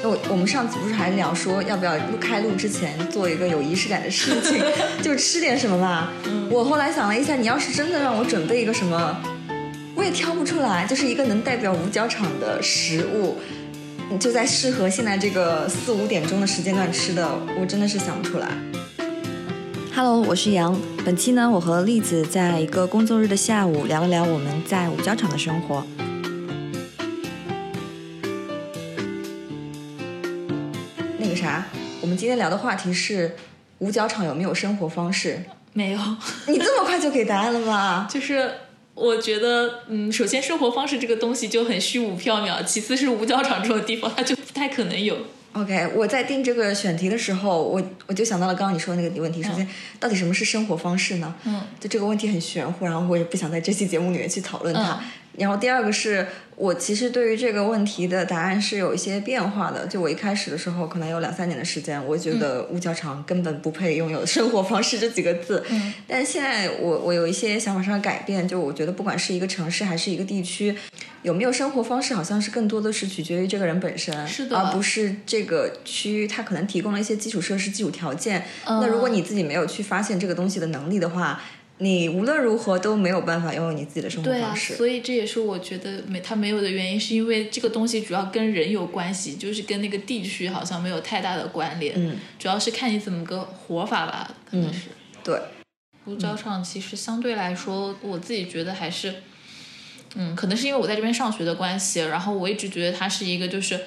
那我我们上次不是还聊说要不要录开录之前做一个有仪式感的事情，就吃点什么嘛。我后来想了一下，你要是真的让我准备一个什么，我也挑不出来，就是一个能代表五角场的食物，就在适合现在这个四五点钟的时间段吃的，我真的是想不出来。Hello，我是杨。本期呢，我和栗子在一个工作日的下午聊了聊我们在五角场的生活。今天聊的话题是五角场有没有生活方式？没有，你这么快就给答案了吗？就是我觉得，嗯，首先生活方式这个东西就很虚无缥缈，其次是五角场这种地方，它就不太可能有。OK，我在定这个选题的时候，我我就想到了刚刚你说的那个问题。首先，到底什么是生活方式呢？嗯，就这个问题很玄乎，然后我也不想在这期节目里面去讨论它。嗯然后第二个是我其实对于这个问题的答案是有一些变化的。就我一开始的时候，可能有两三年的时间，我觉得五角场根本不配拥有“生活方式”这几个字。嗯，但现在我我有一些想法上的改变，就我觉得不管是一个城市还是一个地区，有没有生活方式，好像是更多的是取决于这个人本身，是的而不是这个区域它可能提供了一些基础设施、基础条件。嗯那如果你自己没有去发现这个东西的能力的话，你无论如何都没有办法拥有你自己的生活对啊，方式。所以这也是我觉得没他没有的原因，是因为这个东西主要跟人有关系，就是跟那个地区好像没有太大的关联。嗯，主要是看你怎么个活法吧，可能是。对，五角场其实相对来说，我自己觉得还是，嗯，可能是因为我在这边上学的关系，然后我一直觉得它是一个就是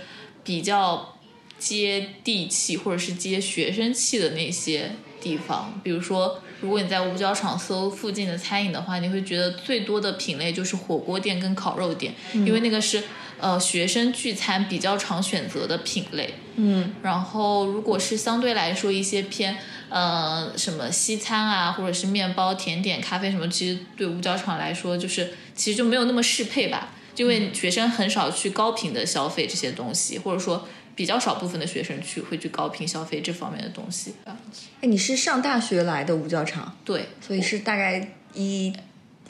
比较接地气或者是接学生气的那些地方。比如说，如果你在五角场搜附近的餐饮的话，你会觉得最多的品类就是火锅店跟烤肉店，因为那个是呃学生聚餐比较常选择的品类。嗯。然后，如果是相对来说一些偏呃什么西餐啊，或者是面包、甜点、咖啡什么，其实对五角场来说，就是其实就没有那么适配吧，因为学生很少去高频的消费这些东西，或者说比较少部分的学生去会去高频消费这方面的东西。哎，你是上大学来的五角场，对，所以是大概一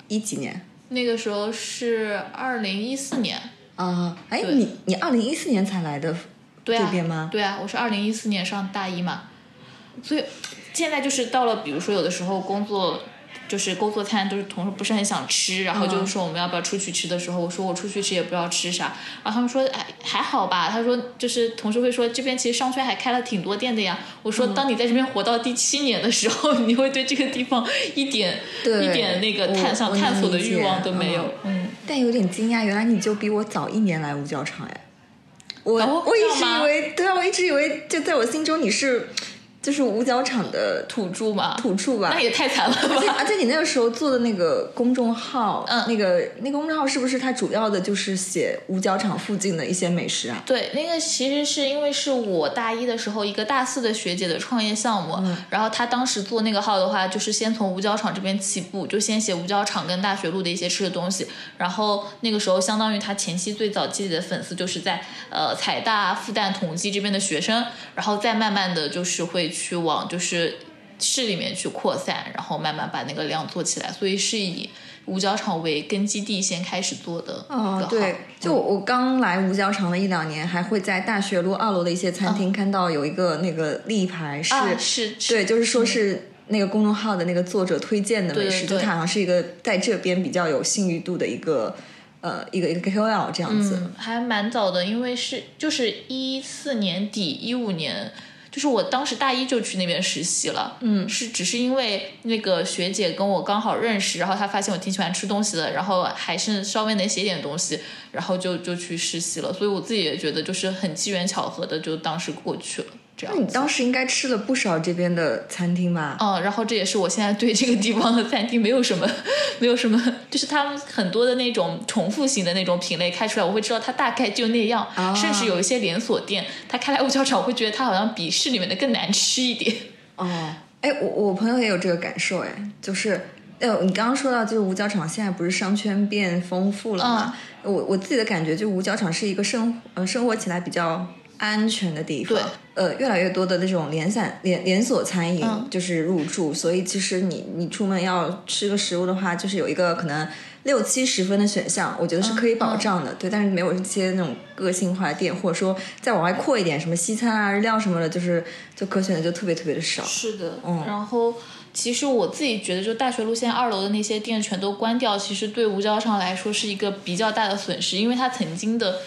一几年那个时候是二零一四年，啊？哎，对你你二零一四年才来的对啊，这边吗？对啊，我是二零一四年上大一嘛，所以现在就是到了，比如说有的时候工作。就是工作餐，都是同事不是很想吃，然后就是说我们要不要出去吃的时候，我说我出去吃也不知道吃啥，然后他们说哎还好吧，他说就是同事会说这边其实商圈还开了挺多店的呀，我说当你在这边活到第七年的时候，你会对这个地方一点对一点那个探想探索的欲望都没有，嗯，但有点惊讶，原来你就比我早一年来五角场哎。我、哦我一直以为，对啊，我一直以为，就在我心中你是就是五角场的土土著嘛，土著吧那。也太惨了而且吧，而且你那个时候做的那个公众号，嗯那个那个公众号是不是它主要的就是写五角场附近的一些美食啊？对，那个其实是因为是我大一的时候一个大四的学姐的创业项目，然后她当时做那个号的话，就是先从五角场这边起步，就先写五角场跟大学路的一些吃的东西，然后那个时候相当于她前期最早积累的粉丝就是在呃财大、复旦、同济这边的学生，然后再慢慢的就是会去往就是市里面去扩散，然后慢慢把那个量做起来，所以是以五角场为根基地先开始做的。哦，对，就我我刚来五角场的一两年，还会在大学路二楼的一些餐厅看到有一个那个立牌是，啊是是对，就是说是那个公众号的那个作者推荐的美食，就它好像是一个在这边比较有信誉度的一个呃一个一个 KOL 这样子。嗯，还蛮早的，因为是就是一四年底一五年，就是我当时大一就去那边实习了。嗯是只是因为那个学姐跟我刚好认识，然后她发现我挺喜欢吃东西的，然后还是稍微能写点东西，然后就就去实习了。所以我自己也觉得就是很机缘巧合的，就当时过去了。这样那你当时应该吃了不少这边的餐厅吧？嗯，然后这也是我现在对这个地方的餐厅没有什么，没有什么，就是他们很多的那种重复型的那种品类开出来，我会知道它大概就那样，啊甚至有一些连锁店，它开来五角场，我会觉得它好像比市里面的更难吃一点。哦，哎，我我朋友也有这个感受，哎，就是。呃，你刚刚说到，就是五角场现在不是商圈变丰富了嘛？我我自己的感觉，就五角场是一个生呃生活起来比较安全的地方。对，呃，越来越多的那种连散连连锁餐饮嗯就是入驻，所以其实你你出门要吃个食物的话，就是有一个可能六七十分的选项，我觉得是可以保障的。对，但是没有一些那种个性化的店，或者说再往外扩一点，什么西餐啊、日料什么的，就是就可选的就特别特别的少。是的，嗯然后其实我自己觉得，就大学路线二楼的那些店全都关掉，其实对五角场来说是一个比较大的损失，因为它曾经的。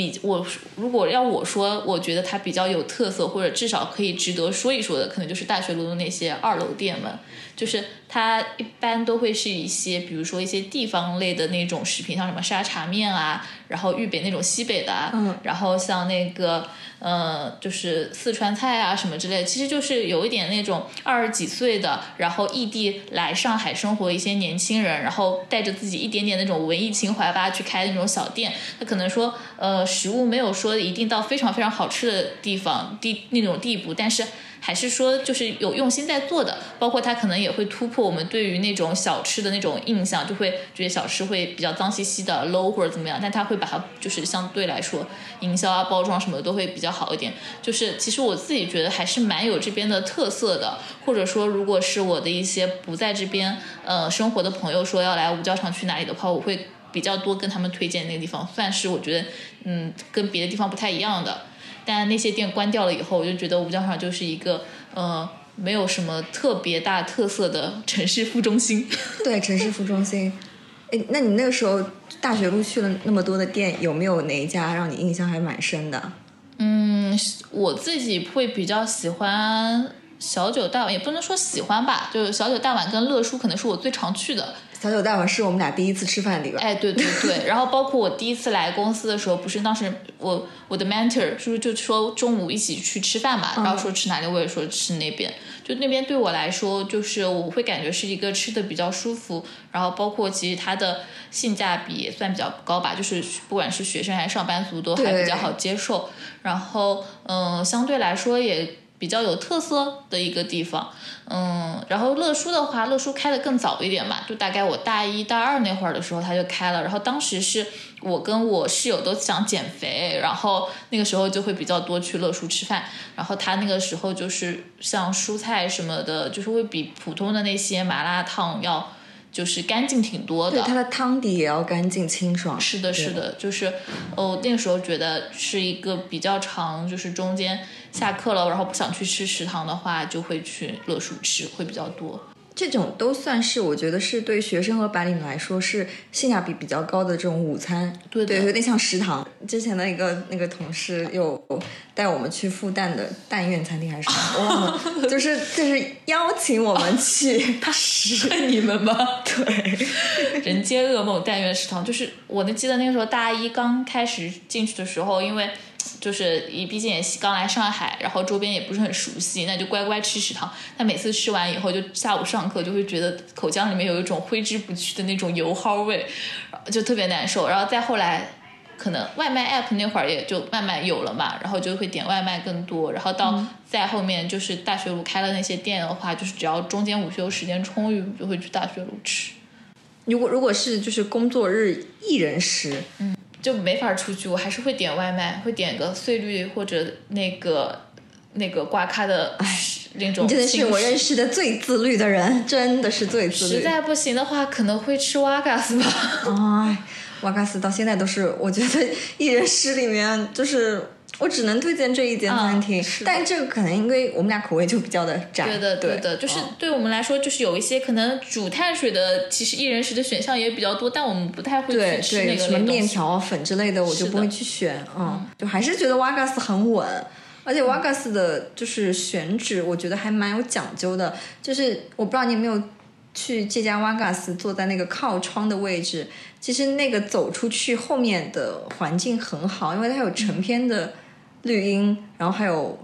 比我如果要我说，我觉得它比较有特色，或者至少可以值得说一说的，可能就是大学路的那些二楼店们。就是它一般都会是一些，比如说一些地方类的那种食品，像什么沙茶面啊，然后豫北那种西北的啊，嗯然后像那个呃，就是四川菜啊什么之类的，其实就是有一点那种二十几岁的，然后异地来上海生活一些年轻人，然后带着自己一点点那种文艺情怀吧，去开那种小店。他可能说，呃，食物没有说一定到非常非常好吃的地方地那种地步，但是。还是说就是有用心在做的，包括它可能也会突破我们对于那种小吃的那种印象，就会觉得小吃会比较脏兮兮的 low 或者怎么样，但它会把它就是相对来说营销啊、包装什么的都会比较好一点。就是其实我自己觉得还是蛮有这边的特色的，或者说如果是我的一些不在这边呃生活的朋友说要来五角场去哪里的话，我会比较多跟他们推荐那个地方，算是我觉得嗯跟别的地方不太一样的。但那些店关掉了以后，我就觉得五角场就是一个呃没有什么特别大特色的城市副中心。对，城市副中心。哎，那你那个时候大学路去了那么多的店，有没有哪一家让你印象还蛮深的？嗯，我自己会比较喜欢小九大碗，也不能说喜欢吧，就是小九大碗跟乐叔可能是我最常去的。小九大碗是我们俩第一次吃饭的地方。哎，对对对，然后包括我第一次来公司的时候，不是当时我我的 mentor 就是就说中午一起去吃饭嘛，然后说吃哪里，我也说吃那边。就那边对我来说，就是我会感觉是一个吃的比较舒服，然后包括其实它的性价比也算比较高吧，就是不管是学生还是上班族都还比较好接受。然后嗯，相对来说也比较有特色的一个地方。嗯，然后乐叔的话，乐叔开的更早一点嘛，就大概我大一大二那会儿的时候他就开了，然后当时是我跟我室友都想减肥，然后那个时候就会比较多去乐叔吃饭，然后他那个时候就是像蔬菜什么的，就是会比普通的那些麻辣烫要就是干净挺多的。对，它的汤底也要干净清爽。是的，是的，就是哦，那个时候觉得是一个比较长，就是中间下课了，然后不想去吃食堂的话，就会去乐叔吃，会比较多。这种都算是我觉得是对学生和白领来说是性价比比较高的这种午餐。对对，有点像食堂。之前的一个那个同事有带我们去复旦的但愿餐厅还是什么，我忘了，就是就是邀请我们 去吃。你们吗？对，人间噩梦，但愿食堂。就是我那记得那个时候大一刚开始进去的时候，因为就是你毕竟也刚来上海，然后周边也不是很熟悉，那就乖乖吃食堂。但每次吃完以后，就下午上课就会觉得口腔里面有一种挥之不去的那种油蒿味，就特别难受。然后再后来。可能外卖 app 那会儿也就慢慢有了嘛，然后就会点外卖更多，然后到再后面就是大学路开了那些店的话，就是只要中间午休时间充裕，就会去大学路吃。如果如果是就是工作日一人食，就没法出去，我还是会点外卖，会点个碎绿或者那个那个挂咖的那种。你真的是我认识的最自律的人，真的是最自律。实在不行的话，可能会吃瓦嘎斯吧。哎，瓦嘎斯到现在都是我觉得一人食里面就是。我只能推荐这一间餐厅，但这个可能因为我们俩口味就比较的窄。对的，对的，就是嗯对我们来说，就是有一些可能煮碳水的，其实一人食的选项也比较多，但我们不太会去吃那个什么面条啊、粉之类的，我就不会去选。嗯，就还是觉得瓦嘎斯很稳，而且瓦嘎斯的就是选址，我觉得还蛮有讲究的。就是我不知道你有没有去这家瓦嘎斯，坐在那个靠窗的位置，其实那个走出去后面的环境很好，因为它有成片的绿荫，然后还有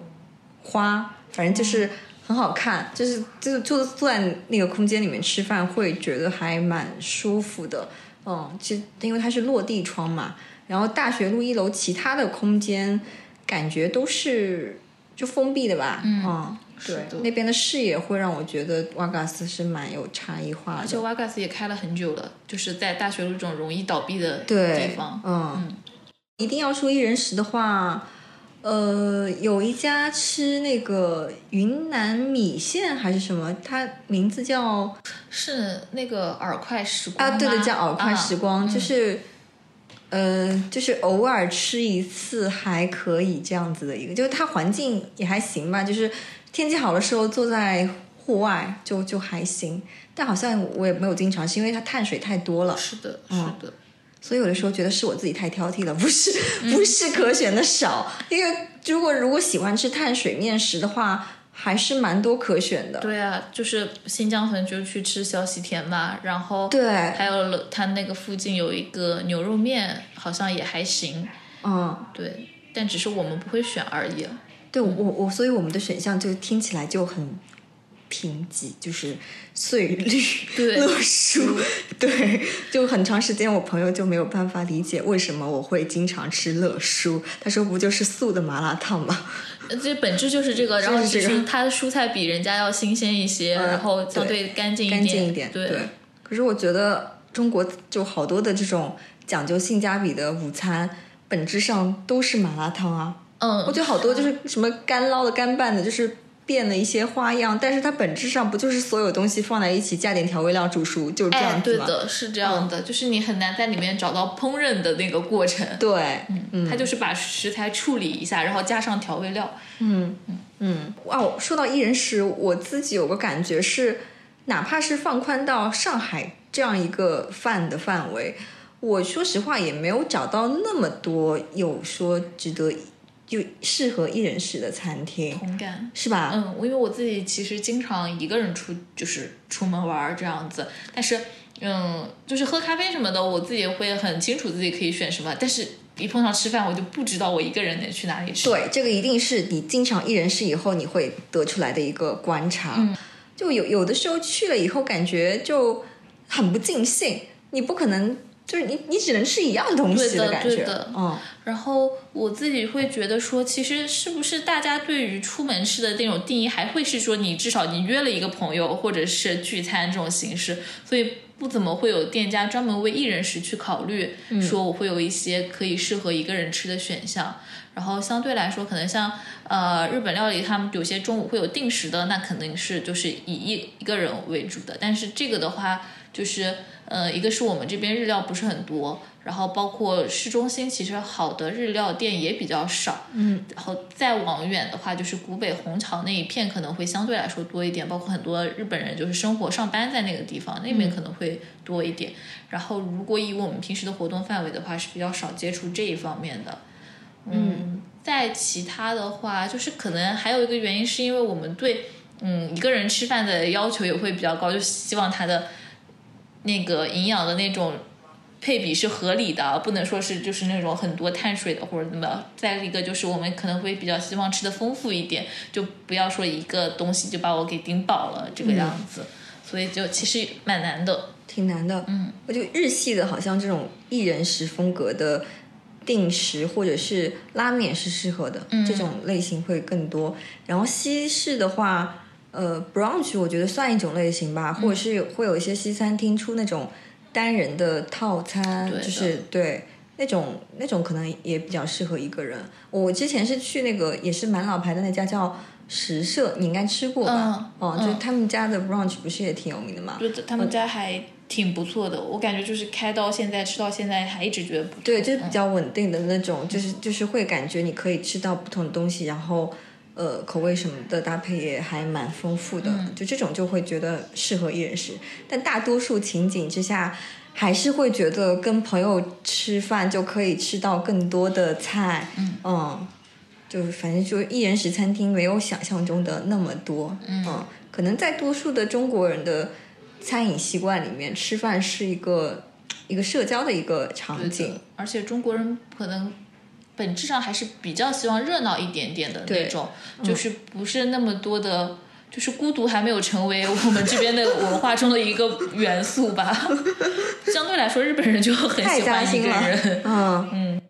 花，反正就是很好看。就是就是就坐在那个空间里面吃饭，会觉得还蛮舒服的。嗯，其实因为它是落地窗嘛，然后大学路一楼其他的空间感觉都是就封闭的吧。嗯，对，那边的视野会让我觉得瓦嘎斯是蛮有差异化的而且。瓦嘎斯也开了很久了，就是在大学路这种容易倒闭的对地方，。嗯，一定要说一人食的话，呃，有一家吃那个云南米线还是什么，它名字叫是那个饵块时光啊，对的的，叫饵块时光，啊就是。呃，就是偶尔吃一次还可以这样子的一个，就是它环境也还行吧，就是天气好的时候坐在户外就就还行，但好像我也没有经常吃，因为它碳水太多了嗯，是的，是嗯的。所以有的时候觉得是我自己太挑剔了，不是 不是可选的少，因为如果如果喜欢吃碳水面食的话，还是蛮多可选的。对啊，就是新疆粉就去吃小喜甜嘛，然后对，还有它那个附近有一个牛肉面，好像也还行。嗯，对，但只是我们不会选而已。对我我所以我们的选项就听起来就很贫瘠，就是碎 绿、对乐舒，对，就很长时间我朋友就没有办法理解为什么我会经常吃乐舒，他说不就是素的麻辣烫吗？呃这本质就是这个，然后只是它的蔬菜比人家要新鲜一些，嗯然后相对干净干净一点，对，可是我觉得中国就好多的这种讲究性价比的午餐，本质上都是麻辣烫啊。嗯我嗯，觉得好多就是什么干捞的、干拌的，就是变了一些花样，但是它本质上不就是所有东西放在一起，加点调味料煮熟，就是这哎，样子吗？对的，是这样的，就是你很难在里面找到烹饪的那个过程。对，嗯，它就是把食材处理一下，然后加上调味料。嗯，嗯，哦，说到一人食，我自己有个感觉是，哪怕是放宽到上海这样一个饭的范围，我说实话也没有找到那么多有说值得就适合一人食的餐厅，同感。是吧？嗯，我因为我自己其实经常一个人出，就是出门玩儿这样子，但是嗯，就是喝咖啡什么的，我自己会很清楚自己可以选什么，但是一碰上吃饭，我就不知道我一个人能去哪里吃。对，这个一定是你经常一人食以后你会得出来的一个观察。嗯就有有的时候去了以后，感觉就很不尽兴，你不可能就是你你只能吃一样东西对的感觉。对的嗯，然后我自己会觉得说，其实是不是大家对于出门吃的那种定义，还会是说你至少你约了一个朋友或者是聚餐这种形式，所以不怎么会有店家专门为一人食去考虑，说我会有一些可以适合一个人吃的选项。然后相对来说，可能像呃日本料理，他们有些中午会有定时的，那肯定是就是以一一个人为主的。但是这个的话，就是呃，一个是我们这边日料不是很多，然后包括市中心其实好的日料店也比较少，嗯，然后再往远的话，就是古北虹桥那一片可能会相对来说多一点，包括很多日本人就是生活上班在那个地方，那边可能会多一点。然后如果以我们平时的活动范围的话，是比较少接触这一方面的。嗯，在其他的话，就是可能还有一个原因，是因为我们对嗯一个人吃饭的要求也会比较高，就希望他的那个营养的那种配比是合理的，不能说是就是那种很多碳水的或者怎么。再一个就是我们可能会比较希望吃的丰富一点，就不要说一个东西就把我给顶饱了这个样子。所以就其实蛮难的。挺难的。嗯，我就日系的好像这种一人食风格的定时或者是拉面是适合的，嗯这种类型会更多。然后西式的话，呃，brunch 我觉得算一种类型嗯吧，或者是会有一些西餐厅出那种单人的套餐，就是对。那种那种可能也比较适合一个人。我之前是去那个也是蛮老牌的那家叫食社，你应该吃过吧？嗯哦，就是他们家的 brunch 不是也挺有名的吗？他们家还挺不错的，我感觉就是开到现在吃到现在还一直觉得不错。对，就是比较稳定的那种，就是就是会感觉你可以吃到不同的东西，然后呃口味什么的搭配也还蛮丰富的，就这种就会觉得适合一人食。但大多数情景之下，还是会觉得跟朋友吃饭就可以吃到更多的菜，嗯就是反正就一人食餐厅没有想象中的那么多，嗯可能在多数的中国人的餐饮习惯里面，吃饭是一个一个社交的一个场景。而且中国人可能本质上还是比较希望热闹一点点的那种，就是不是那么多的。就是孤独还没有成为我们这边的文化中的一个元素吧。相对来说，日本人就很喜欢一个人。嗯嗯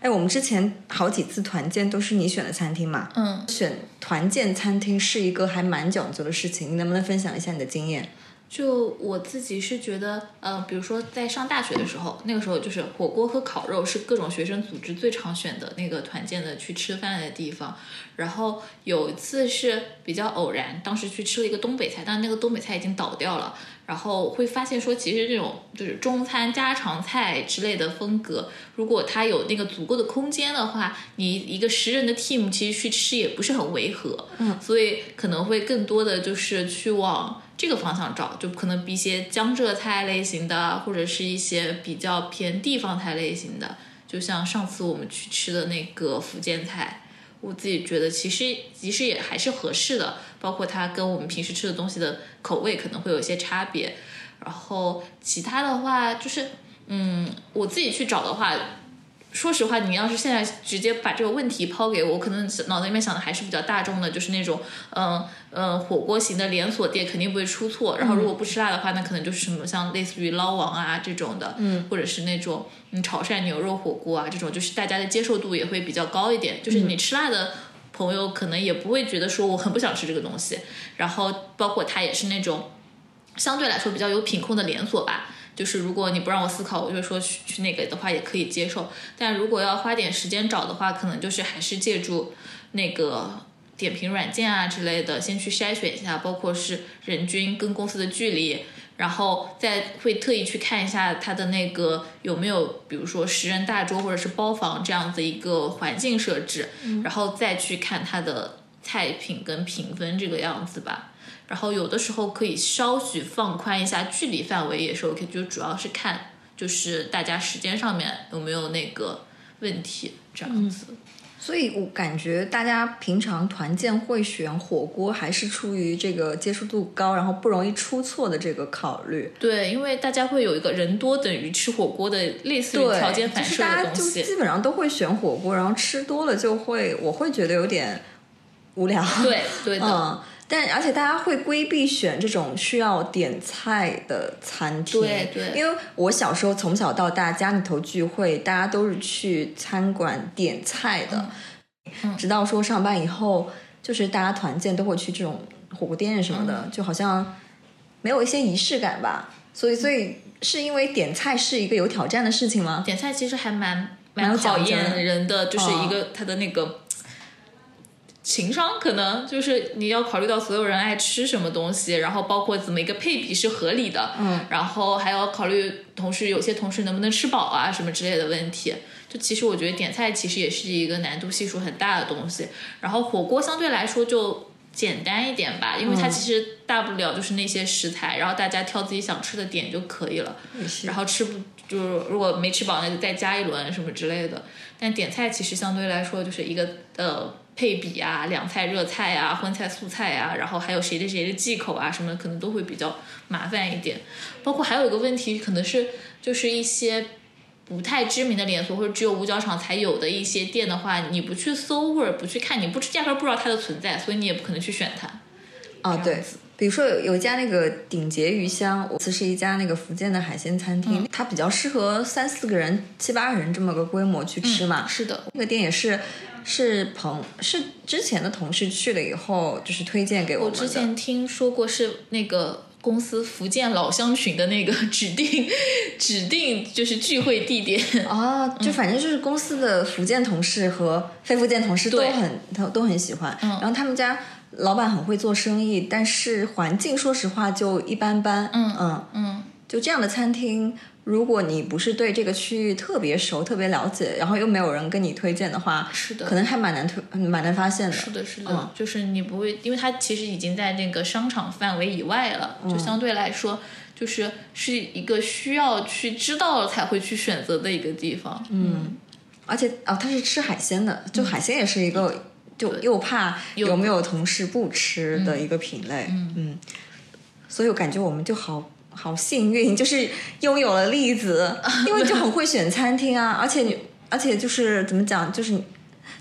哎，我们之前好几次团建都是你选的餐厅嘛？嗯，选团建餐厅是一个还蛮讲究的事情，你能不能分享一下你的经验？就我自己是觉得，呃，比如说在上大学的时候，那个时候就是火锅和烤肉是各种学生组织最常选的那个团建的去吃饭的地方。然后有一次是比较偶然，当时去吃了一个东北菜，但是那个东北菜已经倒掉了。然后会发现说，其实这种就是中餐家常菜之类的风格，如果它有那个足够的空间的话，你一个十人的 team 其实去吃也不是很违和。嗯，所以可能会更多的就是去往这个方向找，就可能比一些江浙菜类型的，或者是一些比较偏地方菜类型的，就像上次我们去吃的那个福建菜。我自己觉得其实其实也还是合适的，包括它跟我们平时吃的东西的口味可能会有一些差别。然后其他的话就是，嗯，我自己去找的话。说实话，你要是现在直接把这个问题抛给我，可能脑子里面想的还是比较大众的，就是那种，嗯嗯，火锅型的连锁店肯定不会出错。然后如果不吃辣的话，那可能就是什么像类似于捞王啊这种的，嗯，或者是那种嗯潮汕牛肉火锅啊这种，就是大家的接受度也会比较高一点。就是你吃辣的朋友可能也不会觉得说我很不想吃这个东西。然后包括它也是那种相对来说比较有品控的连锁吧。就是如果你不让我思考，我就说去去那个的话也可以接受。但如果要花点时间找的话，可能就是还是借助那个点评软件啊之类的，先去筛选一下，包括是人均跟公司的距离，然后再会特意去看一下它的那个有没有，比如说十人大桌或者是包房这样子一个环境设置，然后再去看它的菜品跟评分这个样子吧。然后有的时候可以稍许放宽一下距离范围也是 OK，就主要是看就是大家时间上面有没有那个问题这样子。所以我感觉大家平常团建会选火锅，还是出于这个接受度高，然后不容易出错的这个考虑。对，因为大家会有一个人多等于吃火锅的类似于条件反射的东西。就基本上都会选火锅，然后吃多了就会，我会觉得有点无聊。对，对的。但而且大家会规避选这种需要点菜的餐厅，对对。因为我小时候从小到大家里头聚会，大家都是去餐馆点菜的。嗯。直到说上班以后，就是大家团建都会去这种火锅店什么的，就好像没有一些仪式感吧。所以，所以是因为点菜是一个有挑战的事情吗？点菜其实还蛮蛮考验人的，就是一个他的那个。情商可能就是你要考虑到所有人爱吃什么东西，然后包括怎么一个配比是合理的，嗯，然后还要考虑同事有些同事能不能吃饱啊什么之类的问题。就其实我觉得点菜其实也是一个难度系数很大的东西。然后火锅相对来说就简单一点吧，因为它其实大不了就是那些食材，然后大家挑自己想吃的点就可以了。然后吃不就是如果没吃饱那就再加一轮什么之类的。但点菜其实相对来说就是一个呃。配比啊，凉菜、热菜啊，荤菜、素菜啊，然后还有谁的谁的忌口啊，什么可能都会比较麻烦一点。包括还有一个问题，可能是就是一些不太知名的连锁或者只有五角场才有的一些店的话，你不去搜或者不去看，你不压根不知道它的存在，所以你也不可能去选它。啊，对，比如说有有一家那个鼎杰鱼香，这是一家那个福建的海鲜餐厅，它比较适合三四个人、七八个人这么个规模去吃嘛。是的，那个店也是。是朋是之前的同事去了以后，就是推荐给我们的。我之前听说过是那个公司福建老乡群的那个 指定指定就是聚会地点啊，就反正就是公司的福建同事和非福建同事都很都都很喜欢。然后他们家老板很会做生意，但是环境说实话就一般般。嗯嗯嗯，就这样的餐厅。如果你不是对这个区域特别熟、特别了解，然后又没有人跟你推荐的话，是的，可能还蛮难推、蛮难发现的。是的，是的，就是你不会，因为它其实已经在那个商场范围以外了，就相对来说，就是是一个需要去知道才会去选择的一个地方。嗯，而且啊，它是吃海鲜的，就海鲜也是一个，就又怕有没有同事不吃的一个品类。嗯，所以我感觉我们就好。好幸运，就是拥有了栗子，因为就很会选餐厅啊，而且你，而且就是怎么讲，就是，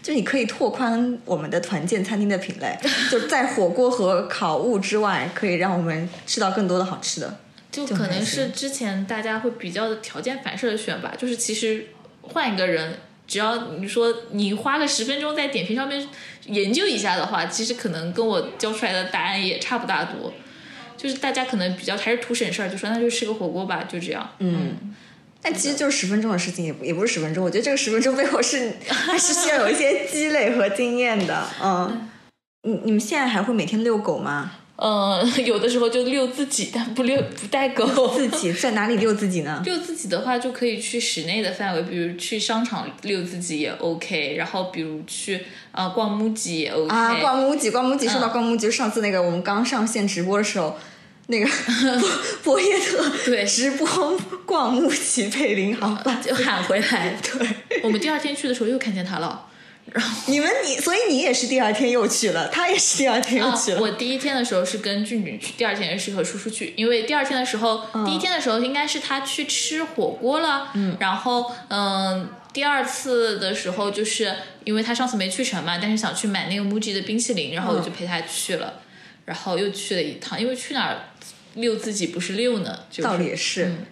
就你可以拓宽我们的团建餐厅的品类，就在火锅和烤物之外，可以让我们吃到更多的好吃的。就可能是之前大家会比较的条件反射的选吧，就是其实换一个人，只要你说你花个十分钟在点评上面研究一下的话，其实可能跟我教出来的答案也差不大多。就是大家可能比较还是图省事儿，就说那就吃个火锅吧，就这样。嗯，但其实就是十分钟的事情，也不也不是十分钟。我觉得这个十分钟背后是 还是需要有一些积累和经验的。嗯，你你们现在还会每天遛狗吗？嗯，有的时候就遛自己，但不遛不带狗。自己在哪里遛自己呢？遛自己的话，就可以去室内的范围，比如去商场遛自己也 OK。然后比如去啊逛 MUJI 也 OK。啊，逛 MUJI，逛 MUJI，说到逛 MUJI，上次那个我们刚上线直播的时候，那个 博博耶特对直播逛 MUJI 被领航班就喊回来。对，我们第二天去的时候又看见他了。然 后你们你，所以你也是第二天又去了，他也是第二天又去了。啊我第一天的时候是跟俊俊去，第二天是和叔叔去，因为第二天的时候，第一天的时候应该是他去吃火锅了，嗯，然后嗯。第二次的时候，就是因为他上次没去成嘛，但是想去买那个 MUJI 的冰淇淋，然后我就陪他去了，然后又去了一趟，因为去哪儿遛自己不是遛呢？就是、道理也是，嗯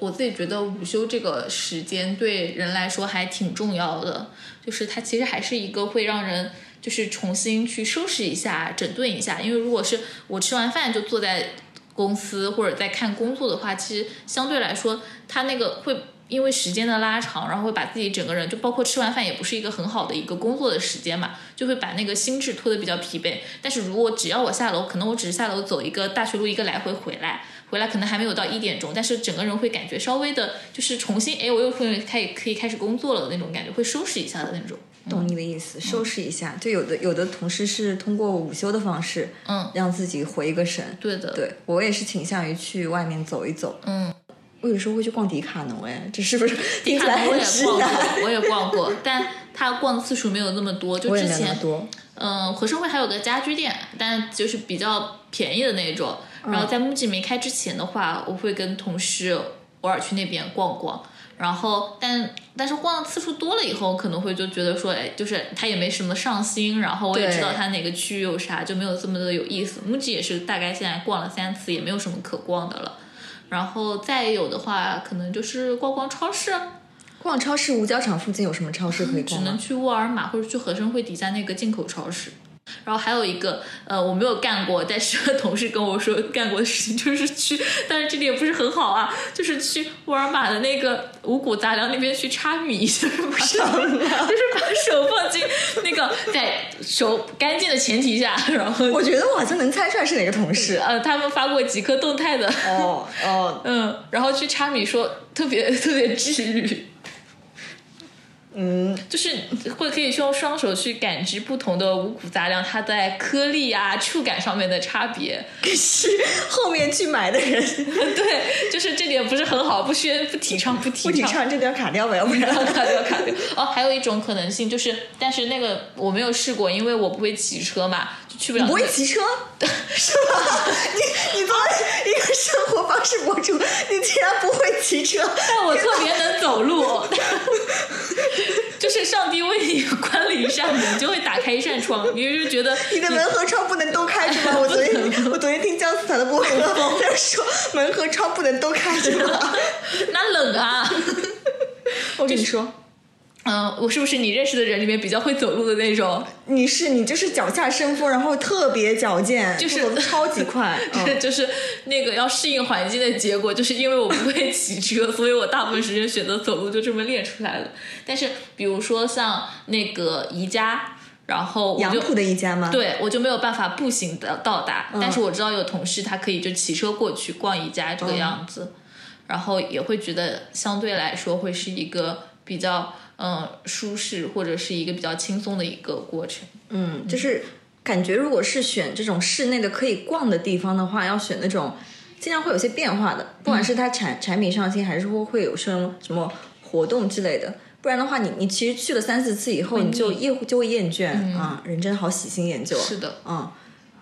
我自己觉得午休这个时间对人来说还挺重要的，就是它其实还是一个会让人就是重新去收拾一下、整顿一下。因为如果是我吃完饭就坐在公司或者在看工作的话，其实相对来说，它那个会因为时间的拉长，然后会把自己整个人就包括吃完饭也不是一个很好的一个工作的时间嘛，就会把那个心智拖得比较疲惫。但是如果只要我下楼，可能我只是下楼走一个大学路一个来回回来。回来可能还没有到一点钟，但是整个人会感觉稍微的，就是重新，哎，我又会开可以开始工作了的那种感觉，会收拾一下的那种。懂你的意思，收拾一下。就有的有的同事是通过午休的方式，嗯，让自己回一个神。对的，对我也是倾向于去外面走一走。嗯，我有时候会去逛迪卡侬，哎，这是不是 迪卡侬我也逛？过，我也逛过，但他逛的次数没有那么多。就之前。嗯，和盛汇还有个家居店，但就是比较便宜的那种。然后在 MUJI 没开之前的话，我会跟同事偶尔去那边逛逛。然后，但但是逛的次数多了以后，可能会就觉得说，哎，就是它也没什么上新，然后我也知道它哪个区域有啥，就没有这么的有意思。MUJI 也是大概现在逛了三次，也没有什么可逛的了。然后再有的话，可能就是逛逛超市，逛超市，五角场附近有什么超市可以只逛只？能去沃尔玛或者去合生汇底下那个进口超市。然后还有一个，呃，我没有干过，但是同事跟我说干过的事情就是去，但是这点不是很好啊，就是去沃尔玛的那个五谷杂粮那边去插米，就是把手，就是把手放进那个在手干净的前提下，然后我觉得我好像能猜出来是哪个同事。呃，他们发过几颗动态的，哦哦，嗯，然后去插米说特别特别治愈。嗯，就是会可以用双手去感知不同的五谷杂粮它在颗粒啊、触感上面的差别。可是后面去买的人 对，就是这点不是很好，不宣不提倡，不提倡不提倡，这点卡掉吧，要不然。卡掉卡 掉。哦，还有一种可能性就是，但是那个我没有试过，因为我不会骑车嘛，就去不了、你。不会骑车 是吧？你你作为一个生活方式博主，你竟然不会骑车？但我特别能走路，就是上帝为你关了一扇门，就会打开一扇窗，你就觉得你的门和窗不能都开着吗？我昨天我昨天听姜思达的播客，他说门和窗不能都开着吗？那冷啊。我跟你说，嗯，我是不是你认识的人里面比较会走路的那种？你是你就是脚下生风，然后特别矫健，就是走的超级快。嗯就是那个要适应环境的结果，就是因为我不会骑车，所以我大部分时间选择走路，就这么练出来了。但是比如说像那个宜家，然后杨浦的一家吗？，对我就没有办法步行的到达，嗯但是我知道有同事他可以就骑车过去逛宜家这个样子，然后也会觉得相对来说会是一个比较嗯舒适或者是一个比较轻松的一个过程。嗯，就是感觉如果是选这种室内的可以逛的地方的话，要选那种尽量会有些变化的，不管是它产、产品上新，还是说会有什么什么活动之类的。不然的话，你你其实去了三四次以后，你就厌就会厌倦啊、人真的好喜新厌旧啊。是的，嗯，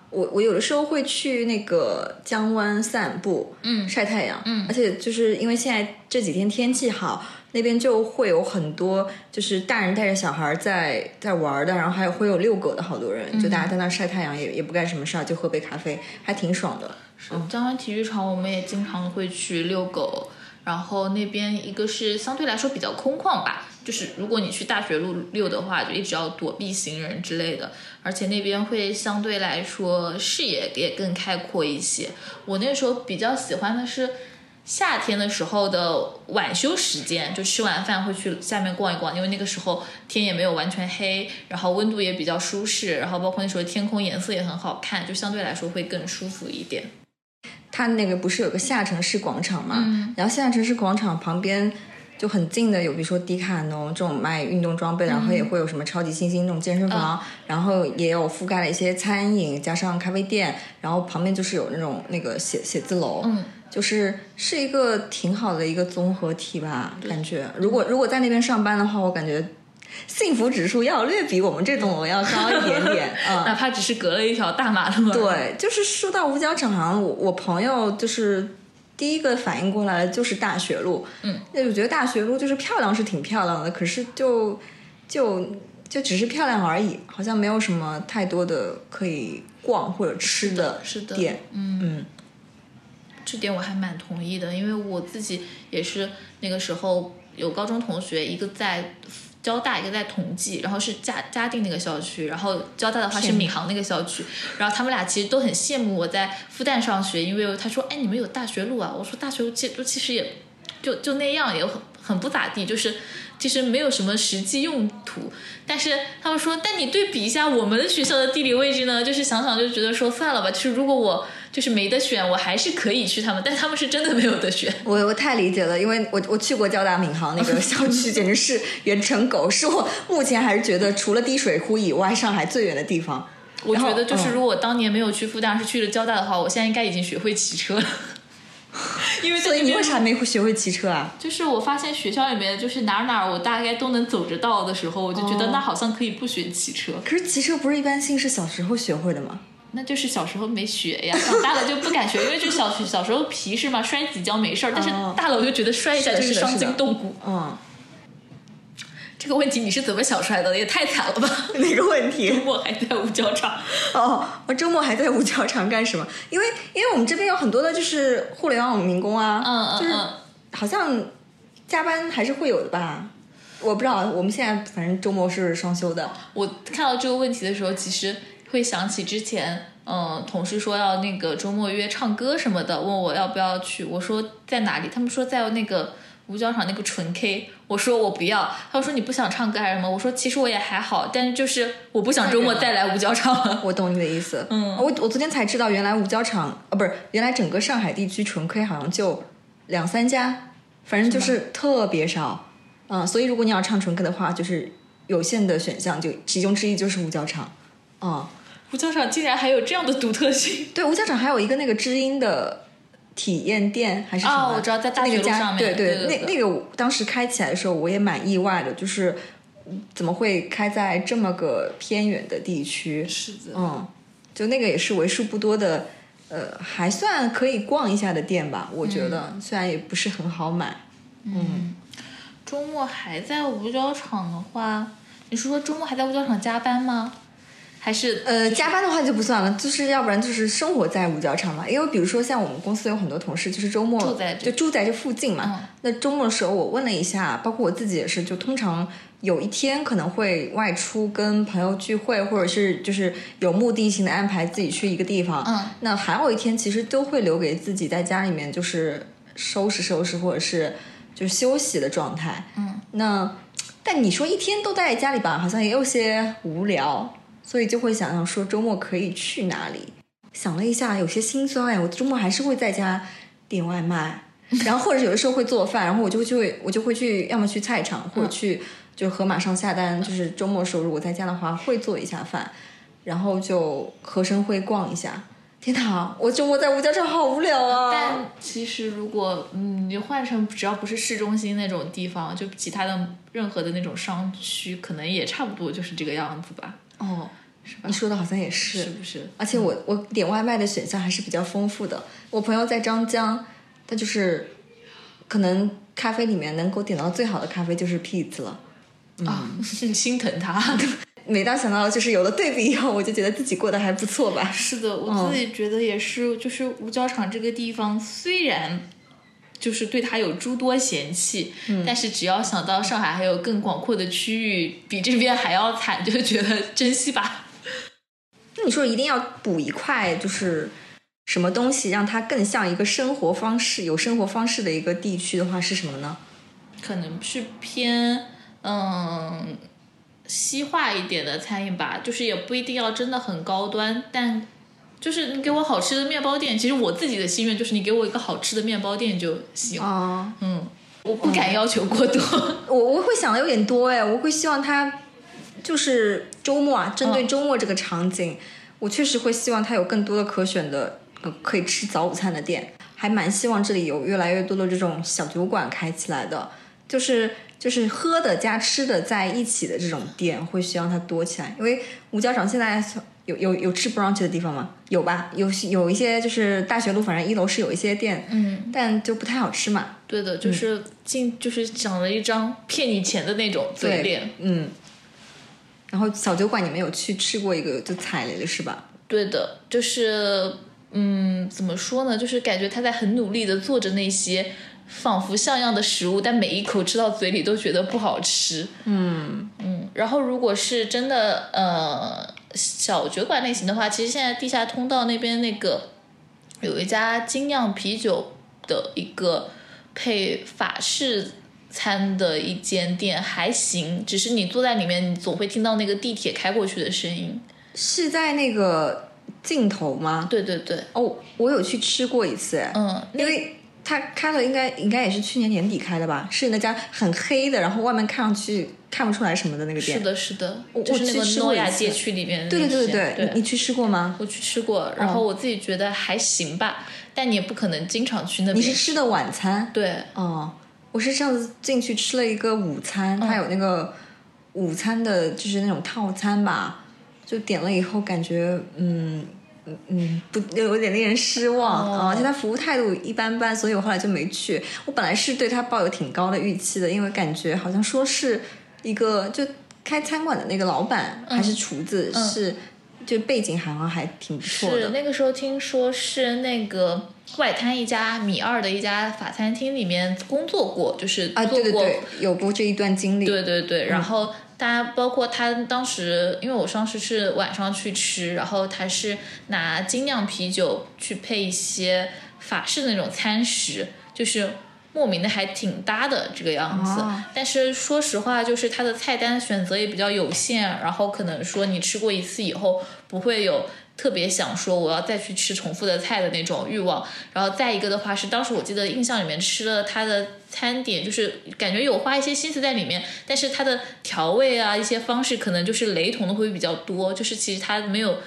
我我有的时候会去那个江湾散步，嗯晒太阳，嗯，而且就是因为现在这几天天气好，那边就会有很多就是大人带着小孩在在玩的，然后还有会有遛狗的好多人，就大家在那晒太阳，也也不干什么事儿，就喝杯咖啡，还挺爽的。是江湾体育场我们也经常会去遛狗，然后那边一个是相对来说比较空旷吧，就是如果你去大学路遛的话，就一直要躲避行人之类的，而且那边会相对来说视野也更开阔一些。我那时候比较喜欢的是夏天的时候的晚休时间，就吃完饭会去下面逛一逛，因为那个时候天也没有完全黑，然后温度也比较舒适，然后包括那时候天空颜色也很好看，就相对来说会更舒服一点。它那个不是有个下城市广场嘛？嗯。然后下城市广场旁边就很近的有，比如说迪卡侬这种卖运动装备，然后也会有什么超级星星那种健身房，然后也有覆盖了一些餐饮，加上咖啡店，然后旁边就是有那种那个写写字楼，嗯，就是是一个挺好的一个综合体吧，感觉。如果如果在那边上班的话，我感觉。幸福指数要略比我们这栋楼要高一点点啊，哪怕只是隔了一条大马路。对，就是说到五角场，好像我我朋友就是第一个反应过来的就是大学路。嗯，那我觉得大学路就是漂亮是挺漂亮的，可是就就就只是漂亮而已，好像没有什么太多的可以逛或者吃的是的，店。嗯嗯，这点我还蛮同意的，因为我自己也是那个时候有高中同学，一个在交大，一个在同济，然后是嘉嘉定那个校区，然后交大的话是闵行那个校区，然后他们俩其实都很羡慕我在复旦上学，因为他说，哎，你们有大学路啊？我说大学路其实其实也就就那样，也很很不咋地，就是其实没有什么实际用途。但是他们说，但你对比一下我们学校的地理位置呢，就是想想就觉得说算了吧，就是如果我。就是没得选，我还是可以去他们，但他们是真的没有得选。我我太理解了，因为我我去过交大闵行那个 校区，简直是远成狗，是我目前还是觉得除了滴水湖以外，上海最远的地方。我觉得就是嗯如果当年没有去复旦，是去了交大的话，我现在应该已经学会骑车了。因为所以你为啥没学会骑车啊？就是我发现学校里面就是哪儿哪儿我大概都能走着到的时候，我就觉得哦那好像可以不学骑车。可是骑车不是一般性是小时候学会的吗？那就是小时候没学呀，长大了就不敢学，因为就小小时候皮实嘛，摔几跤没事儿。但是大了我就觉得摔一下就是伤筋动骨。嗯，这个问题你是怎么想出来的？也太惨了吧！哪个问题？周末还在五角场。哦，我周末还在五角场干什么？因为因为我们这边有很多的就是互联网民工啊，嗯嗯就是嗯好像加班还是会有的吧。我不知道，我们现在反正周末是双休的。我看到这个问题的时候，其实会想起之前，嗯，同事说要那个周末约唱歌什么的，问我要不要去。我说在哪里？他们说在那个五角场那个纯 K。我说我不要。他说你不想唱歌还是什么？我说其实我也还好，但是就是我不想周末再来五角场了。我懂你的意思。嗯我我昨天才知道，原来五角场呃不是，原来整个上海地区纯 K 好像就两三家，反正就是特别少。嗯，所以如果你要唱纯 K 的话，就是有限的选项，就其中之一就是五角场。嗯，五角场竟然还有这样的独特性。对，五角场还有一个那个知音的体验店还是什么？哦我知道在大学那个家路上面对对那那个当时开起来的时候，我也蛮意外的，就是怎么会开在这么个偏远的地区？是的，嗯，就那个也是为数不多的，呃，还算可以逛一下的店吧。我觉得、虽然也不是很好买。嗯，周末还在五角场的话，你是说周末还在五角场加班吗？还是呃，加班的话就不算了，就是要不然就是生活在五角场嘛。因为比如说像我们公司有很多同事，就是周末住在这就住在这附近嘛。嗯那周末的时候，我问了一下，包括我自己也是，就通常有一天可能会外出跟朋友聚会，或者是就是有目的性的安排自己去一个地方。嗯，那还有一天其实都会留给自己在家里面就是收拾收拾，或者是就是休息的状态。嗯，那但你说一天都待在家里吧，好像也有些无聊，所以就会想要说周末可以去哪里。想了一下，有些心酸哎，我周末还是会在家点外卖，然后或者有的时候会做饭，然后我就会去，我就会去，要么去菜场，或者去就盒马上下单。就是周末的时候，如果在家的话，会做一下饭，然后就合生汇逛一下。天哪，我周末在五角场好无聊啊！但其实如果嗯，你换成只要不是市中心那种地方，就其他的任何的那种商区，可能也差不多就是这个样子吧，哦，是吧你？说的好像也是，是不是？而且我我点外卖的选项还是比较丰富的。我朋友在张江，他就是可能咖啡里面能够点到最好的咖啡就是 Pete's 了。啊，心疼他。每当想到就是有了对比以后，我就觉得自己过得还不错吧。是的，我自己觉得也是，就是五角场这个地方虽然就是对它有诸多嫌弃。嗯但是只要想到上海还有更广阔的区域，比这边还要惨，就觉得珍惜吧。那你说一定要补一块，就是什么东西让它更像一个生活方式、有生活方式的一个地区的话，是什么呢？可能是偏嗯西化一点的餐饮吧，就是也不一定要真的很高端，但就是你给我好吃的面包店，其实我自己的心愿就是你给我一个好吃的面包店就行。啊、嗯，我不敢要求过多。我我会想的有点多哎，我会希望他就是周末啊，针对周末这个场景，我确实会希望他有更多的可选的、呃可以吃早午餐的店，还蛮希望这里有越来越多的这种小酒馆开起来的，就是就是喝的加吃的在一起的这种店，会希望它多起来，因为五角场现在。有有有吃 brunch 的地方吗？有吧，有有一些就是大学路，反正一楼是有一些店，嗯，但就不太好吃嘛。对的，就是进就是长了一张骗你钱的那种嘴脸。嗯。然后小酒馆你们有去吃过一个就踩雷的是吧？对的，就是嗯，怎么说呢？就是感觉他在很努力的做着那些仿佛像样的食物，但每一口吃到嘴里都觉得不好吃。嗯嗯，然后如果是真的呃小酒馆类型的话，其实现在地下通道那边那个有一家精酿啤酒的一个配法式餐的一间店还行，只是你坐在里面，你总会听到那个地铁开过去的声音。是在那个尽头吗？对对对，哦，我有去吃过一次，嗯，因为它开了应该应该也是去年年底开的吧？是那家很黑的，然后外面看上去看不出来什么的那个店。是的，是的我，就是那个诺亚街区里面的对。对对对对你你去吃过吗？我去吃过，然后我自己觉得还行吧，但你也不可能经常去那边。你是吃的晚餐？对，哦，我是上次进去吃了一个午餐，它有那个午餐的，就是那种套餐吧，就点了以后感觉，嗯嗯嗯，不有点令人失望哦啊，而且他服务态度一般般，所以我后来就没去。我本来是对他抱有挺高的预期的，因为感觉好像说是一个就开餐馆的那个老板、还是厨子嗯是。就背景好像还挺不错是的，那个时候听说是那个外滩一家米二的一家法餐厅里面工作过，就是啊，对对对，有过这一段经历。对对对，然后大家包括他当时，因为我当时是晚上去吃，然后他是拿精酿啤酒去配一些法式的那种餐食，就是莫名的还挺搭的这个样子。哦但是说实话，就是它的菜单选择也比较有限，然后可能说你吃过一次以后不会有。特别想说我要再去吃重复的菜的那种欲望，然后再一个的话是当时我记得印象里面吃了它的餐点，就是感觉有花一些心思在里面，但是它的调味啊一些方式可能就是雷同的会比较多，就是其实它没有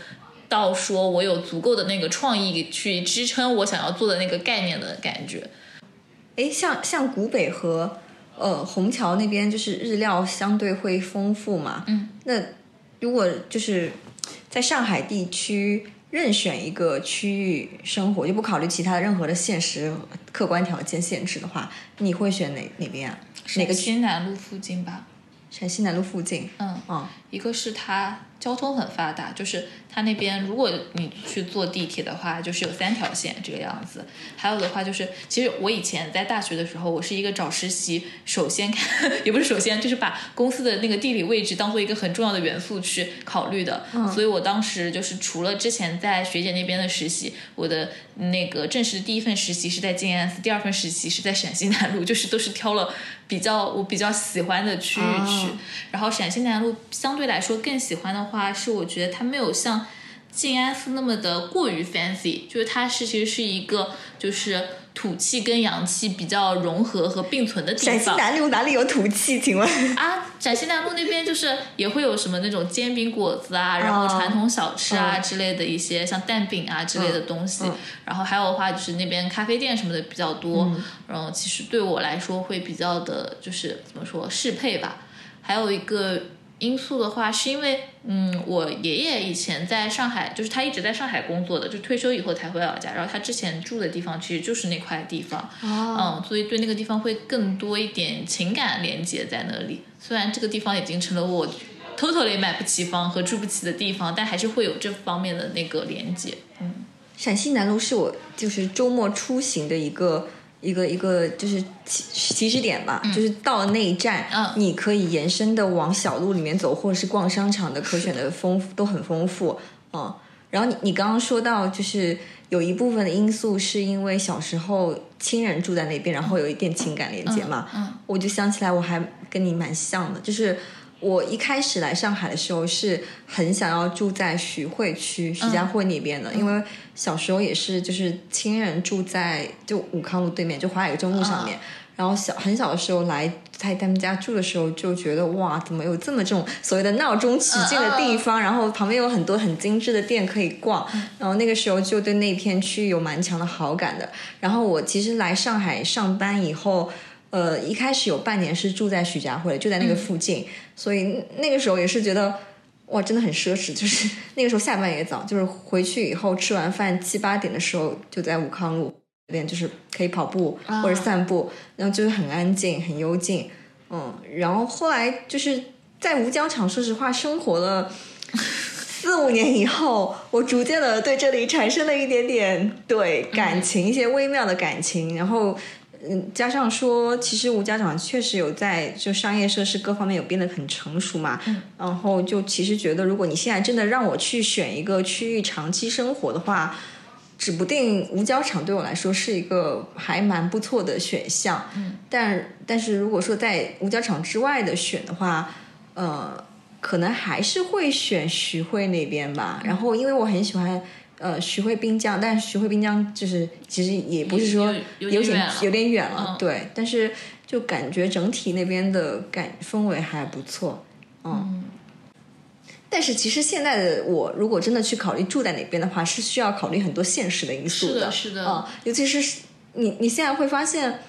到说我有足够的那个创意去支撑我想要做的那个概念的感觉。哎，像像古北和呃虹桥那边，就是日料相对会丰富嘛。嗯。那如果就是在上海地区任选一个区域生活，就不考虑其他的任何的现实客观条件限制的话，你会选哪哪边啊？哪个区？西南路附近吧？陕西南路附近。嗯，嗯，一个是它交通很发达，就是它那边如果你去坐地铁的话，就是有三条线这个样子。还有的话就是，其实我以前在大学的时候，我是一个找实习，首先看 也不是首先，就是把公司的那个地理位置当做一个很重要的元素去考虑的。嗯所以我当时就是除了之前在学姐那边的实习，我的那个正式的第一份实习是在静安寺，第二份实习是在陕西南路，就是都是挑了比较我比较喜欢的区域去。哦然后陕西南路相对来说更喜欢的话，是我觉得它没有像静安寺那么的过于 fancy，就是它是其实是一个就是土气跟洋气比较融合和并存的地方陕西。南路哪里有土气？请问？啊，陕西南路那边就是也会有什么那种煎饼果子啊，然后哦传统小吃啊、嗯之类的一些，像蛋饼啊之类的东西。嗯然后还有的话就是那边咖啡店什么的比较多，嗯然后其实对我来说会比较的，就是怎么说适配吧。还有一个因素的话，是因为嗯，我爷爷以前在上海，就是他一直在上海工作的，就退休以后才回老家。然后他之前住的地方其实就是那块地方，哦，嗯，所以对那个地方会更多一点情感连接在那里。虽然这个地方已经成了我 totally 买不起房和住不起的地方，但还是会有这方面的那个连接。嗯，陕西南路是我就是周末出行的一个一个一个就是起起始点吧，就是到了那一站，嗯。你可以延伸的往小路里面走，或者是逛商场的可选的丰富都很丰富，嗯。然后你你刚刚说到，就是有一部分的因素是因为小时候亲人住在那边，然后有一点情感连接嘛，嗯。我就想起来我还跟你蛮像的，就是我一开始来上海的时候是很想要住在徐汇区徐家汇那边的，因为小时候也是就是亲人住在就武康路对面，就华海中路上面。然后小很小的时候来在他们家住的时候，就觉得哇，怎么有这么这种所谓的闹中取静的地方？然后旁边有很多很精致的店可以逛。然后那个时候就对那片区域有蛮强的好感的。然后我其实来上海上班以后，呃，一开始有半年是住在徐家汇，就在那个附近，所以那个时候也是觉得。哇，真的很奢侈，就是那个时候下班也早，就是回去以后吃完饭七八点的时候，就在武康路那边，就是可以跑步或者散步，然后就是很安静、很幽静，嗯，然后后来就是在吴江场，说实话生活了 四五年以后，我逐渐的对这里产生了一点点对感情，一些微妙的感情，然后。嗯，加上说，其实吴家场确实有在就商业设施各方面有变得很成熟嘛，然后就其实觉得，如果你现在真的让我去选一个区域长期生活的话，指不定吴家场对我来说是一个还蛮不错的选项。嗯，但但是如果说在吴家场之外的选的话，呃，可能还是会选徐汇那边吧。然后因为我很喜欢。呃，徐汇滨江，但是徐汇滨江就是其实也不是说有有点点有点远了，嗯。对，但是就感觉整体那边的感氛围还不错，嗯。但是其实现在的我，如果真的去考虑住在哪边的话，是需要考虑很多现实的因素是的是的嗯，尤其是你你现在会发现，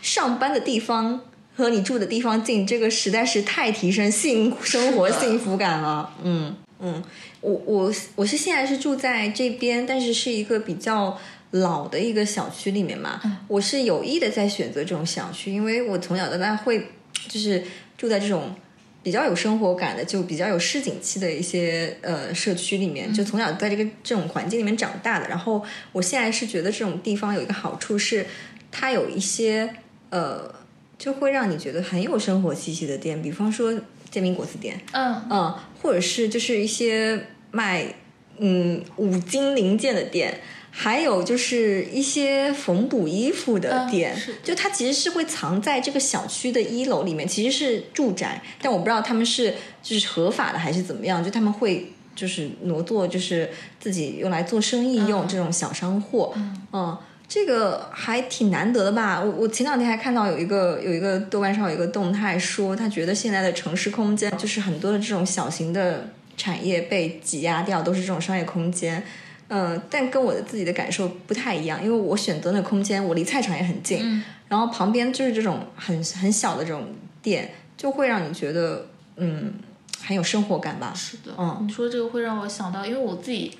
上班的地方和你住的地方近，这个实在是太提升幸生活幸福感了，嗯嗯。我我我是现在是住在这边，但是是一个比较老的一个小区里面嘛。我是有意的在选择这种小区，因为我从小到大会就是住在这种比较有生活感的，就比较有市井气的一些呃社区里面，就从小在这个这种环境里面长大的。然后我现在是觉得这种地方有一个好处是，它有一些呃就会让你觉得很有生活气息的店，比方说煎饼果子店。嗯嗯，或者是就是一些卖嗯五金零件的店，还有就是一些缝补衣服的嗯店，是。就它其实是会藏在这个小区的一楼里面，其实是住宅，但我不知道他们是就是合法的还是怎么样，就他们会。就是挪作，就是自己用来做生意用、嗯。这种小商货，嗯这个还挺难得的吧？我我前两天还看到有一个有一个豆瓣上有一个动态说，他觉得现在的城市空间就是很多的这种小型的产业被挤压掉，都是这种商业空间。嗯，但跟我的自己的感受不太一样，因为我选择那空间，我离菜场也很近，嗯然后旁边就是这种很很小的这种店，就会让你觉得嗯很有生活感吧。是的，嗯你说这个会让我想到，因为我自己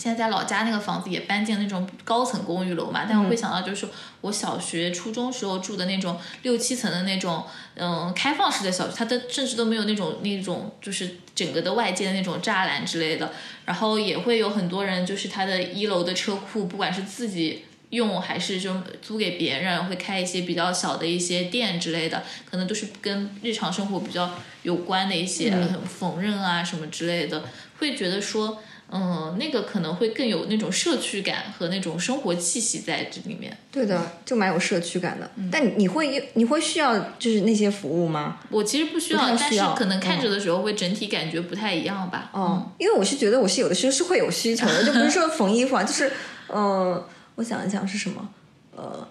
现在在老家那个房子也搬进那种高层公寓楼嘛，但我会想到就是我小学、初中时候住的那种六七层的那种，嗯，开放式的小区，它的甚至都没有那种那种就是整个的外界的那种栅栏之类的，然后也会有很多人就是他的一楼的车库，不管是自己。用还是就租给别人，会开一些比较小的一些店之类的，可能都是跟日常生活比较有关的一些嗯。缝纫啊什么之类的，会觉得说，嗯，那个可能会更有那种社区感和那种生活气息在这里面。对的，就蛮有社区感的。嗯但你你会你会需要就是那些服务吗？我其实不需要，需要但是可能看着的时候会整体感觉不太一样吧。嗯，因为我是觉得我是有的时候是会有需求的，就不是说缝衣服啊，就是呃，我想一想是什么，呃，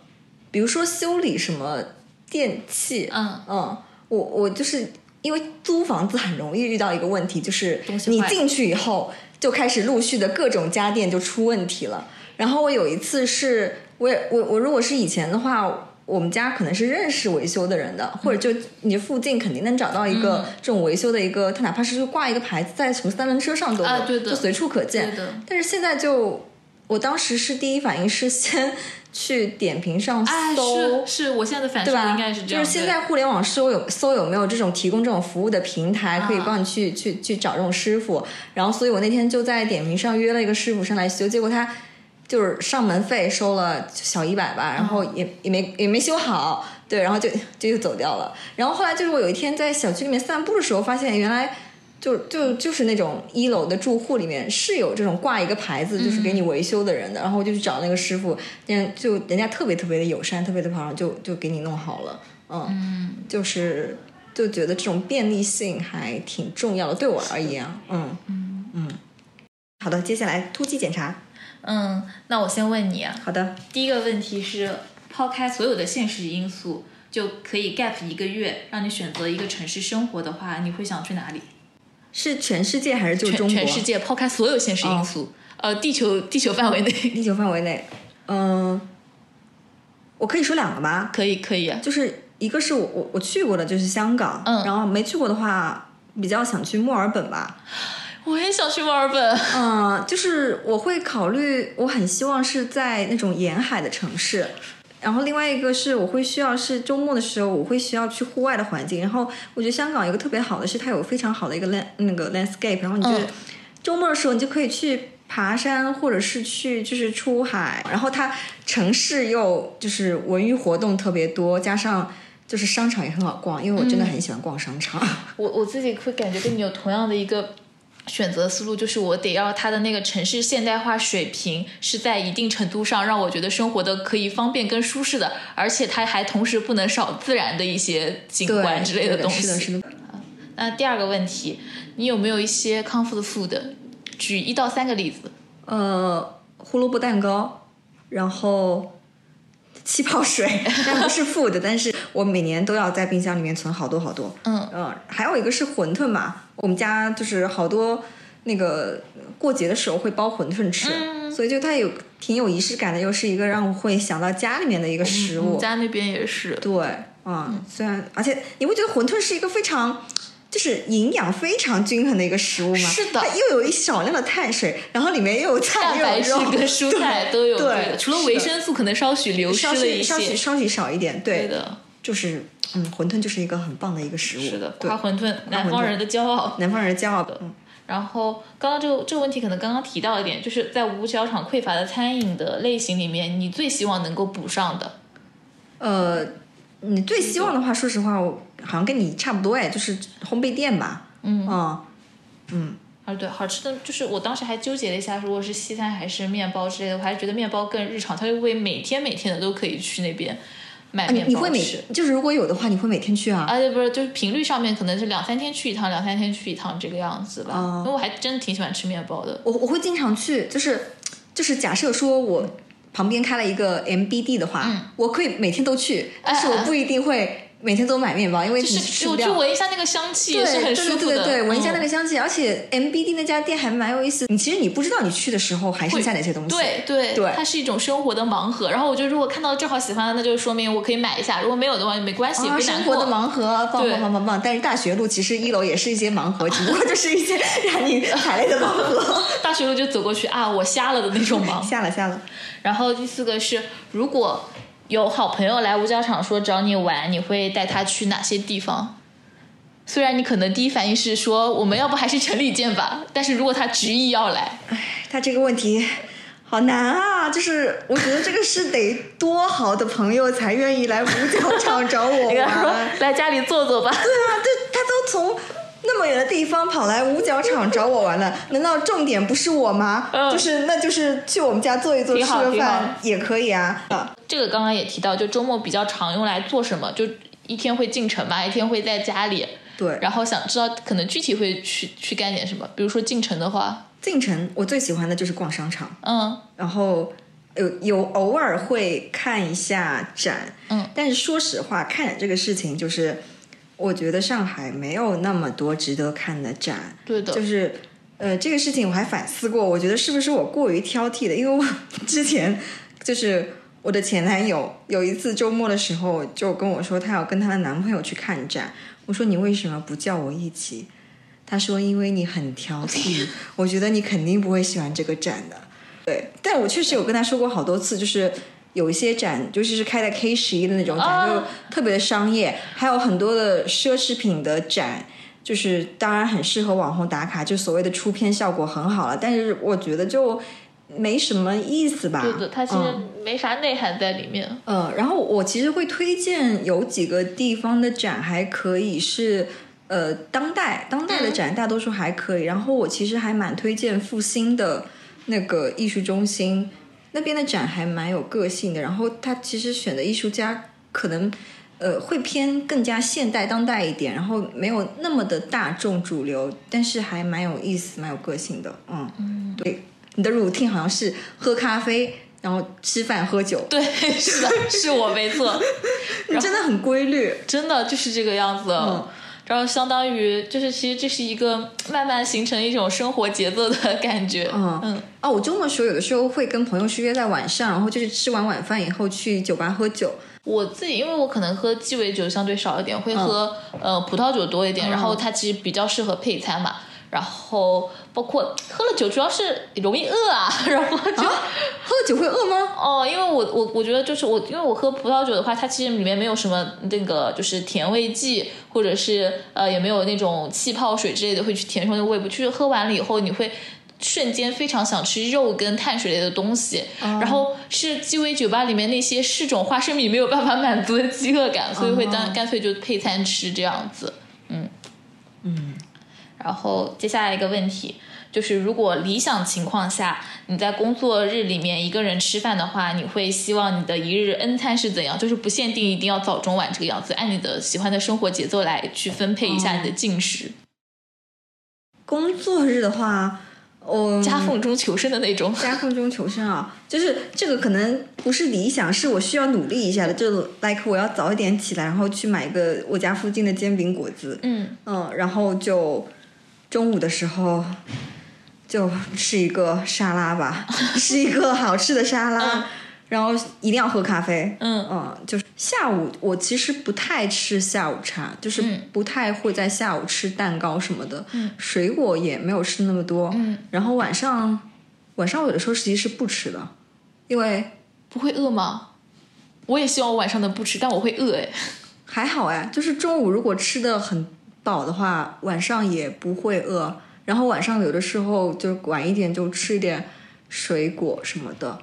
比如说修理什么电器，嗯嗯，我我就是因为租房子很容易遇到一个问题，就是你进去以后就开始陆续的各种家电就出问题了。然后我有一次是，我也我我如果是以前的话。我们家可能是认识维修的人的，或者就你附近肯定能找到一个嗯这种维修的一个，他哪怕是就挂一个牌子在什么三轮车上都有，啊对的就随处可见。但是现在就，我当时是第一反应是先去点评上哎，搜，是是，我现在的反射对吧？应该是这样。就是现在互联网搜有搜有没有这种提供这种服务的平台，可以啊帮你去、去去找这种师傅。然后，所以我那天就在点评上约了一个师傅上来修，结果他就是上门费收了小一百吧，然后也也没也没修好，对，然后就就又走掉了。然后后来就是我有一天在小区里面散步的时候，发现原来就就就是那种一楼的住户里面是有这种挂一个牌子，就是给你维修的人的。然后我就去找那个师傅，人就人家特别特别的友善，特别的好，就就给你弄好了。嗯，就是就觉得这种便利性还挺重要的，对我而言，嗯嗯嗯。好的，接下来突击检查。嗯，那我先问你啊。好的，第一个问题是，抛开所有的现实因素，就可以 gap 一个月，让你选择一个城市生活的话，你会想去哪里？是全世界还是就中国？全世界，抛开所有现实因素，呃，地球地球范围内，地球范围内，嗯，我可以说两个吗？可以，可以。就是一个是我我我去过的，就是香港，嗯，然后没去过的话，比较想去墨尔本吧。我也想去墨尔本。嗯，就是我会考虑，我很希望是在那种沿海的城市。然后另外一个是，我会需要是周末的时候，我会需要去户外的环境。然后我觉得香港有个特别好的是，它有非常好的一个 land 那个 landscape。然后你就周末的时候，你就可以去爬山，或者是去就是出海。然后它城市又就是文娱活动特别多，加上就是商场也很好逛，因为我真的很喜欢逛商场。我我自己会感觉跟你有同样的一个。选择思路就是我得要它的那个城市现代化水平是在一定程度上让我觉得生活的可以方便跟舒适的，而且它还同时不能少自然的一些景观之类的东西。是的，是的。那第二个问题，你有没有一些 comfort food？举一到三个例子。呃，胡萝卜蛋糕，然后。气泡水，但不是 food，但是我每年都要在冰箱里面存好多好多。嗯嗯，还有一个是馄饨嘛，我们家就是好多那个过节的时候会包馄饨吃，所以就它有挺有仪式感的，又是一个让我会想到家里面的一个食物。家那边也是。对，嗯，虽然而且你会觉得馄饨是一个非常。就是营养非常均衡的一个食物嘛，是的，它又有一少量的碳水，然后里面又有菜又有肉，跟蔬菜都有，对，除了维生素可能稍许流失了一些，稍许稍许少一点，对的，就是嗯，馄饨就是一个很棒的一个食物，是的，夸馄饨，南方人的骄傲，南方人骄傲。的。嗯，然后刚刚这个这个问题可能刚刚提到一点，就是在五角场匮乏的餐饮的类型里面，你最希望能够补上的，呃，你最希望的话，说实话，我好像跟你差不多哎，就是烘焙店吧。嗯嗯嗯，啊对，好吃的就是我当时还纠结了一下，如果是西餐还是面包之类的，我还是觉得面包更日常，他就会每天每天的都可以去那边买面包你会每就是如果有的话，你会每天去啊？啊对，不是，就是频率上面可能是两三天去一趟，两三天去一趟这个样子吧。因为我还真的挺喜欢吃面包的。我我会经常去，就是就是假设说我旁边开了一个 MBD 的话，我可以每天都去，但是我不一定会。每天都买面包，因为就是我去闻一下那个香气也是很舒服的。对对对对，闻一下那个香气，而且 MBD 那家店还蛮有意思。你其实你不知道你去的时候还剩下哪些东西。对对对，它是一种生活的盲盒。然后我觉得如果看到正好喜欢的，那就说明我可以买一下。如果没有的话，没关系，别难过。生活的盲盒，棒棒棒棒棒。但是大学路其实一楼也是一些盲盒，只不过就是一些 让你踩雷的盲盒。大学路就走过去啊，我瞎了的那种盲。瞎了瞎了。然后第四个是如果。有好朋友来五角场说找你玩，你会带他去哪些地方？虽然你可能第一反应是说我们要不还是城里见吧，但是如果他执意要来，哎，他这个问题好难啊！就是我觉得这个是得多好的朋友才愿意来五角场找我 玩，来家里坐坐吧。对啊，对，他都从。那么远的地方跑来五角场找我玩了，难道重点不是我吗？就是，那就是去我们家坐一坐，吃个饭也可以啊。这个刚刚也提到，就周末比较常用来做什么？就一天会进城嘛，一天会在家里。对。然后想知道可能具体会去去干点什么？比如说进城的话，进城我最喜欢的就是逛商场。嗯。然后有有偶尔会看一下展。嗯。但是说实话，看展这个事情就是。我觉得上海没有那么多值得看的展，对的，就是，呃，这个事情我还反思过，我觉得是不是我过于挑剔了？因为我 之前就是我的前男友有一次周末的时候就跟我说他要跟他的男朋友去看展，我说你为什么不叫我一起？他说因为你很挑剔，我觉得你肯定不会喜欢这个展的。对，但我确实有跟他说过好多次，就是。有一些展，尤其是开在 K 十一的那种展，就特别的商业，还有很多的奢侈品的展，就是当然很适合网红打卡，就所谓的出片效果很好了。但是我觉得就没什么意思吧？对的，它其实嗯没啥内涵在里面。呃，然后我其实会推荐有几个地方的展还可以是，呃，当代当代的展大多数还可以。然后我其实还蛮推荐复兴的那个艺术中心那边的展还蛮有个性的。然后他其实选的艺术家可能呃会偏更加现代当代一点，然后没有那么的大众主流，但是还蛮有意思、蛮有个性的。嗯，嗯，对，你的 routine 好像是喝咖啡。然后吃饭喝酒，对，是的，是我没错，你真的很规律。真的就是这个样子。嗯然后相当于就是，其实这是一个慢慢形成一种生活节奏的 感觉。嗯嗯啊，我周末的时候有的时候会跟朋友是约在晚上，然后就是吃完晚饭以后去酒吧喝酒。我自己因为我可能喝鸡尾酒相对少一点，会喝、呃葡萄酒多一点，嗯然后它其实比较适合配餐嘛。然后包括喝了酒，主要是容易饿啊，然后就、喝了酒会饿吗？哦，因为我我我觉得就是我，因为我喝葡萄酒的话，它其实里面没有什么那个就是甜味剂，或者是呃也没有那种气泡水之类的会去填充那个胃部，就是喝完了以后你会。瞬间非常想吃肉跟碳水类的东西，然后是鸡尾酒吧里面那些是种花生米没有办法满足的饥饿感，所以会干干脆就配餐吃这样子，嗯。嗯，然后接下来一个问题就是，如果理想情况下你在工作日里面一个人吃饭的话，你会希望你的一日 N 餐是怎样？就是不限定一定要早中晚这个样子，按你的喜欢的生活节奏来去分配一下你的进食，工作日的话，嗯，夹缝中求生的那种。夹缝中求生啊，就是这个可能不是理想，是我需要努力一下的。就 like 我要早一点起来，然后去买个我家附近的煎饼果子，嗯嗯，然后就中午的时候就吃一个沙拉吧，吃一个好吃的沙拉，嗯然后一定要喝咖啡。嗯嗯，就是下午我其实不太吃下午茶，就是嗯不太会在下午吃蛋糕什么的，嗯水果也没有吃那么多。嗯，然后晚上晚上我有的时候其实是不吃的，因为不会饿吗？我也希望我晚上能不吃，但我会饿哎。还好哎，就是中午如果吃的很饱的话，晚上也不会饿。然后晚上有的时候就晚一点就吃一点水果什么的。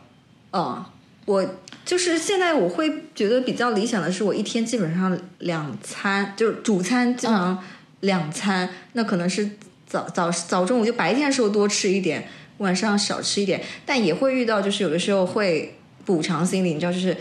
嗯，我就是现在我会觉得比较理想的是，我一天基本上两餐，就是主餐基本上两餐，那可能是早早早中午就白天的时候多吃一点，晚上少吃一点，但也会遇到就是有的时候会补偿心理，你知道就是。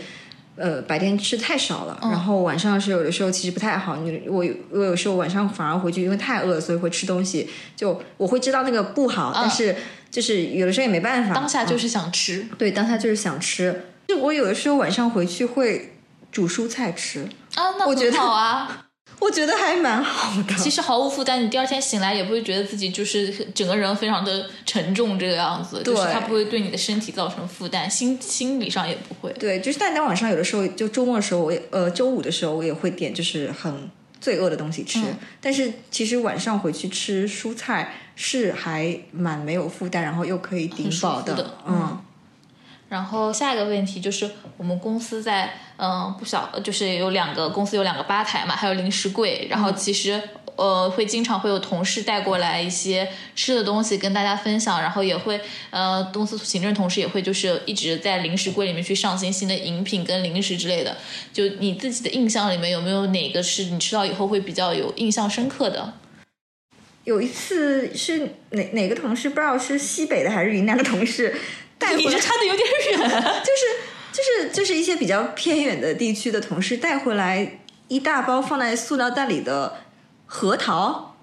呃，白天吃太少了，然后晚上是有的时候其实不太好。你我我有时候晚上反而回去，因为太饿了，所以会吃东西。就我会知道那个不好，但是就是有的时候也没办法。嗯当下就是想吃对，当下就是想吃。就我有的时候晚上回去会煮蔬菜吃，啊，那我觉得很好啊。我觉得还蛮好的。其实毫无负担，你第二天醒来也不会觉得自己就是整个人非常的沉重这个样子，就是它不会对你的身体造成负担，心心理上也不会。对，就是但当晚上有的时候，就周末的时候，我也呃周五的时候我也会点就是很罪恶的东西吃。嗯但是其实晚上回去吃蔬菜是还蛮没有负担，然后又可以顶饱的嗯，然后下一个问题就是，我们公司在嗯不小，就是有两个公司有两个吧台嘛，还有零食柜，然后其实。呃，会经常会有同事带过来一些吃的东西跟大家分享，然后也会呃，公司行政同事也会就是一直在零食柜里面去上新新的饮品跟零食之类的。就你自己的印象里面有没有哪个是你吃到以后会比较有印象深刻的？有一次是哪哪个同事不知道是西北的还是云南的同事带回你来，这差的有点远。就是就是就是一些比较偏远的地区的同事带回来一大包放在塑料袋里的核桃，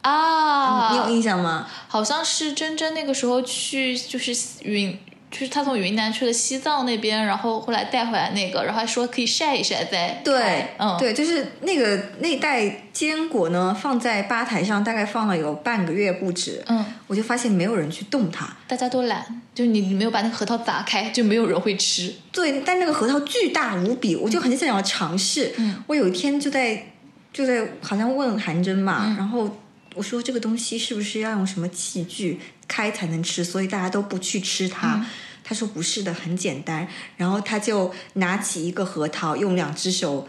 啊，你有印象吗？好像是真真那个时候去，就是云，就是他从云南去了西藏那边，然后后来带回来那个，然后还说可以晒一晒再对，嗯，对，就是那个那袋坚果呢，放在吧台上，大概放了有半个月不止。嗯，我就发现没有人去动它。大家都懒，就是你你没有把那个核桃砸开，就没有人会吃。对，但那个核桃巨大无比，我就很想要尝试。嗯，我有一天就在就在好像问韩真嘛，嗯然后我说这个东西是不是要用什么器具开才能吃，所以大家都不去吃它。嗯他说不是的，很简单。然后他就拿起一个核桃，用两只手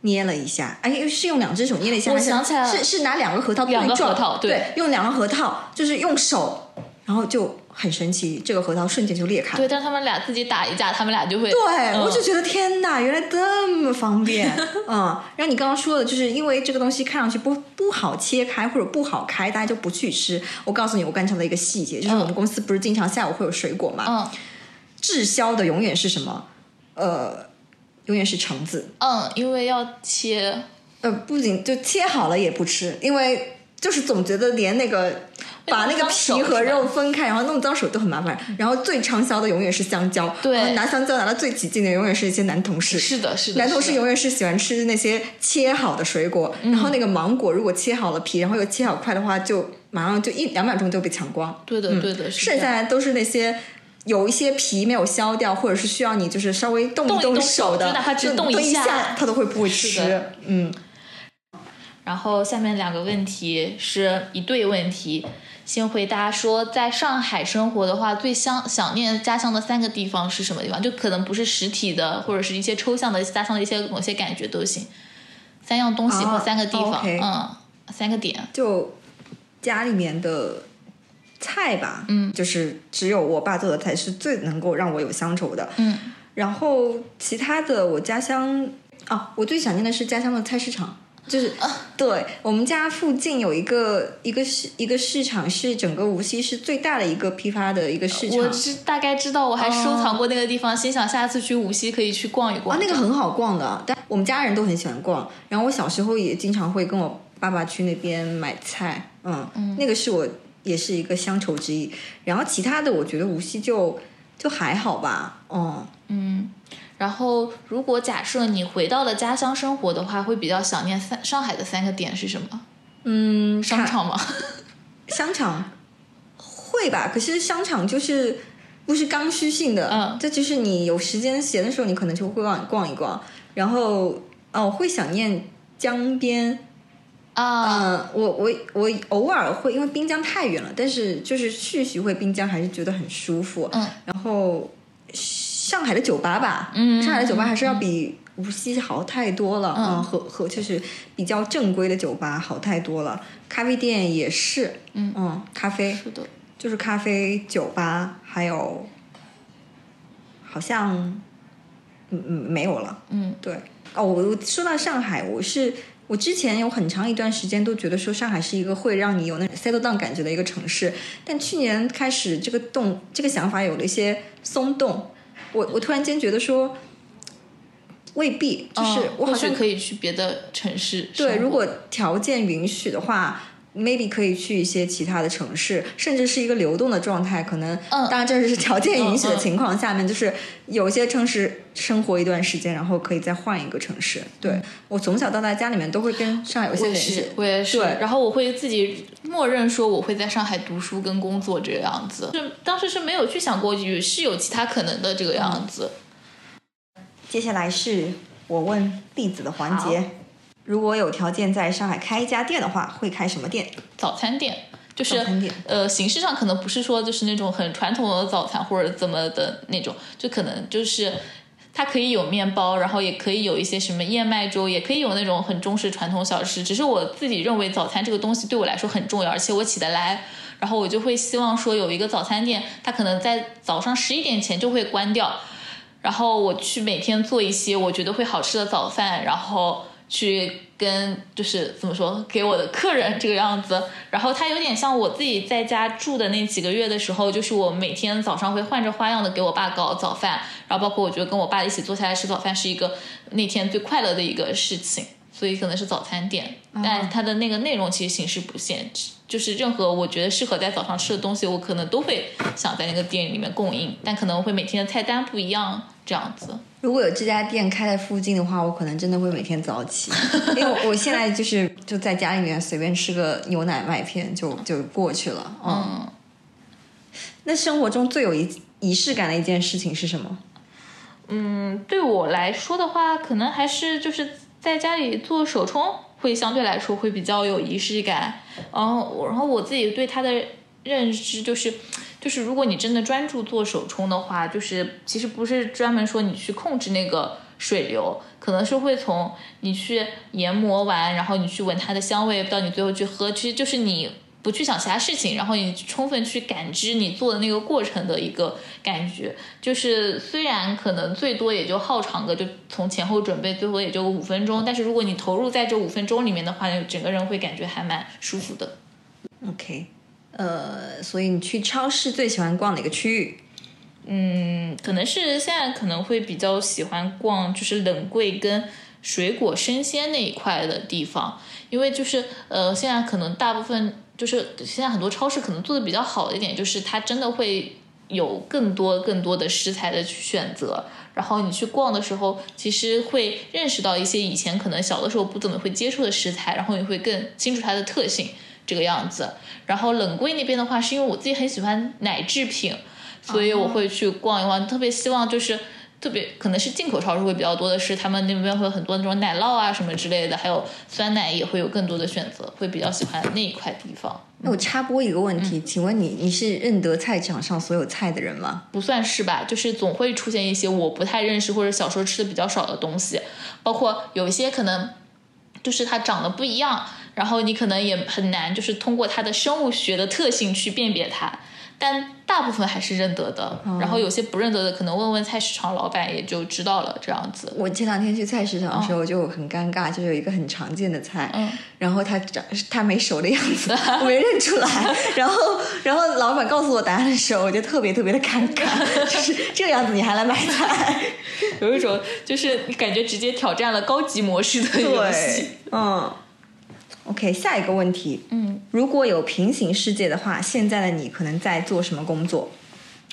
捏了一下，哎，是用两只手捏了一下，我想起来了是是拿两个核桃两个对撞核桃对对，用两个核桃，就是用手，然后就很神奇，这个核桃瞬间就裂开。对，但他们俩自己打一架，他们俩就会。对，我就觉得天哪，原来这么方便。嗯，然后你刚刚说的，就是因为这个东西看上去不不好切开或者不好开，大家就不去吃。我告诉你，我观察的一个细节，就是我们公司不是经常下午会有水果嘛？嗯。滞销的永远是什么？呃，永远是橙子。嗯，因为要切。呃，不仅就切好了也不吃，因为就是总觉得连那个 把那个皮和肉分开，然后弄脏手都很麻烦。然后最畅销的永远是香蕉，对，拿香蕉拿的最起劲的永远是一些男同事。是的，是的。男同事永远是喜欢吃那些切好的水果，然后那个芒果如果切好了皮，然后又切好块的话，就马上就一两秒钟就被抢光。对的，对的。剩下来都是那些。有一些皮没有削掉，或者是需要你就是稍微动一动手的，哪怕只动一下，他都会不会吃。嗯。然后下面两个问题是一对问题，先回答说，在上海生活的话，最想想念家乡的三个地方是什么地方？就可能不是实体的，或者是一些抽象的家乡的一些某些感觉都行。三样东西或三个地方，嗯，三个点。就家里面的。菜吧，嗯，就是只有我爸做的菜是最能够让我有乡愁的，嗯，然后其他的我家乡啊，我最想念的是家乡的菜市场，就是对我们家附近有一个一个市一个市场是整个无锡市最大的一个批发的一个市场，我知大概知道，我还收藏过那个地方，心想下次去无锡可以去逛一逛，啊，那个很好逛的，但我们家人都很喜欢逛，然后我小时候也经常会跟我爸爸去那边买菜，嗯，那个是我。也是一个乡愁之一，然后其他的我觉得无锡就就还好吧，哦，嗯，然后如果假设你回到了家乡生活的话，会比较想念三上海的三个点是什么？嗯，商场吗？商场会吧，可是商场就是不是刚需性的，嗯，这就是你有时间闲的时候，你可能就会逛逛一逛，然后哦，会想念江边。啊，我我我偶尔会，因为滨江太远了，但是就是去徐汇滨江还是觉得很舒服。嗯，然后上海的酒吧吧，嗯，上海的酒吧还是要比无锡好太多了。嗯，和和就是比较正规的酒吧好太多了。咖啡店也是，嗯嗯，咖啡是的，就是咖啡酒吧，还有好像嗯嗯没有了。嗯，对。哦，我说到上海，我是。我之前有很长一段时间都觉得说上海是一个会让你有那 settle down 感觉的一个城市，但去年开始这个动这个想法有了一些松动，我我突然间觉得说未必，就是我好像可以去别的城市。对，如果条件允许的话。Maybe 可以去一些其他的城市，甚至是一个流动的状态。可能，当然这是条件允许的情况下面，就是有些城市生活一段时间，然后可以再换一个城市。对我从小到大家里面都会跟上海有些联系，我也是。对，然后我会自己默认说我会在上海读书跟工作这个样子。就当时是没有去想过是有其他可能的这个样子。接下来是我问弟子的环节。如果有条件在上海开一家店的话，会开什么店？早餐店，就是呃，形式上可能不是说就是那种很传统的早餐或者怎么的那种，就可能就是它可以有面包，然后也可以有一些什么燕麦粥，也可以有那种很中式传统小吃。只是我自己认为早餐这个东西对我来说很重要，而且我起得来，然后我就会希望说有一个早餐店，它可能在早上十一点前就会关掉，然后我去每天做一些我觉得会好吃的早饭，然后。去跟就是怎么说给我的客人这个样子，然后它有点像我自己在家住的那几个月的时候，就是我每天早上会换着花样的给我爸搞早饭，然后包括我觉得跟我爸一起坐下来吃早饭是一个那天最快乐的一个事情，所以可能是早餐店，但它的那个内容其实形式不限，就是任何我觉得适合在早上吃的东西，我可能都会想在那个店里面供应，但可能会每天的菜单不一样这样子。如果有这家店开在附近的话，我可能真的会每天早起，因为我现在就是就在家里面随便吃个牛奶麦片就就过去了。嗯，那生活中最有仪仪式感的一件事情是什么？嗯，对我来说的话，可能还是就是在家里做手冲，会相对来说会比较有仪式感。然后，然后我自己对它的认知就是。就是如果你真的专注做手冲的话，就是其实不是专门说你去控制那个水流，可能是会从你去研磨完，然后你去闻它的香味，到你最后去喝，其实就是你不去想其他事情，然后你充分去感知你做的那个过程的一个感觉。就是虽然可能最多也就耗长个，就从前后准备最后也就五分钟，但是如果你投入在这五分钟里面的话，整个人会感觉还蛮舒服的。OK，呃，所以你去超市最喜欢逛哪个区域？嗯，可能是现在可能会比较喜欢逛，就是冷柜跟水果生鲜那一块的地方，因为就是呃，现在可能大部分就是现在很多超市可能做的比较好的一点，就是它真的会有更多更多的食材的去选择，然后你去逛的时候，其实会认识到一些以前可能小的时候不怎么会接触的食材，然后你会更清楚它的特性这个样子。然后冷柜那边的话，是因为我自己很喜欢奶制品。所以我会去逛一逛，特别希望就是特别可能是进口超市会比较多的是，他们那边会有很多那种奶酪啊什么之类的，还有酸奶也会有更多的选择，会比较喜欢那一块地方。那我插播一个问题，请问你你是认得菜场上所有菜的人吗？不算是吧，就是总会出现一些我不太认识或者小时候吃的比较少的东西，包括有一些可能就是它长得不一样，然后你可能也很难就是通过它的生物学的特性去辨别它。但大部分还是认得的，然后有些不认得的，可能问问菜市场老板也就知道了。这样子，我前两天去菜市场的时候就很尴尬，就有一个很常见的菜，然后它长它没熟的样子，我没认出来。然后然后老板告诉我答案的时候，我就特别特别的尴尬，就是这个样子你还来买菜，有一种就是你感觉直接挑战了高级模式的游戏，嗯。OK，下一个问题，嗯，如果有平行世界的话，现在的你可能在做什么工作？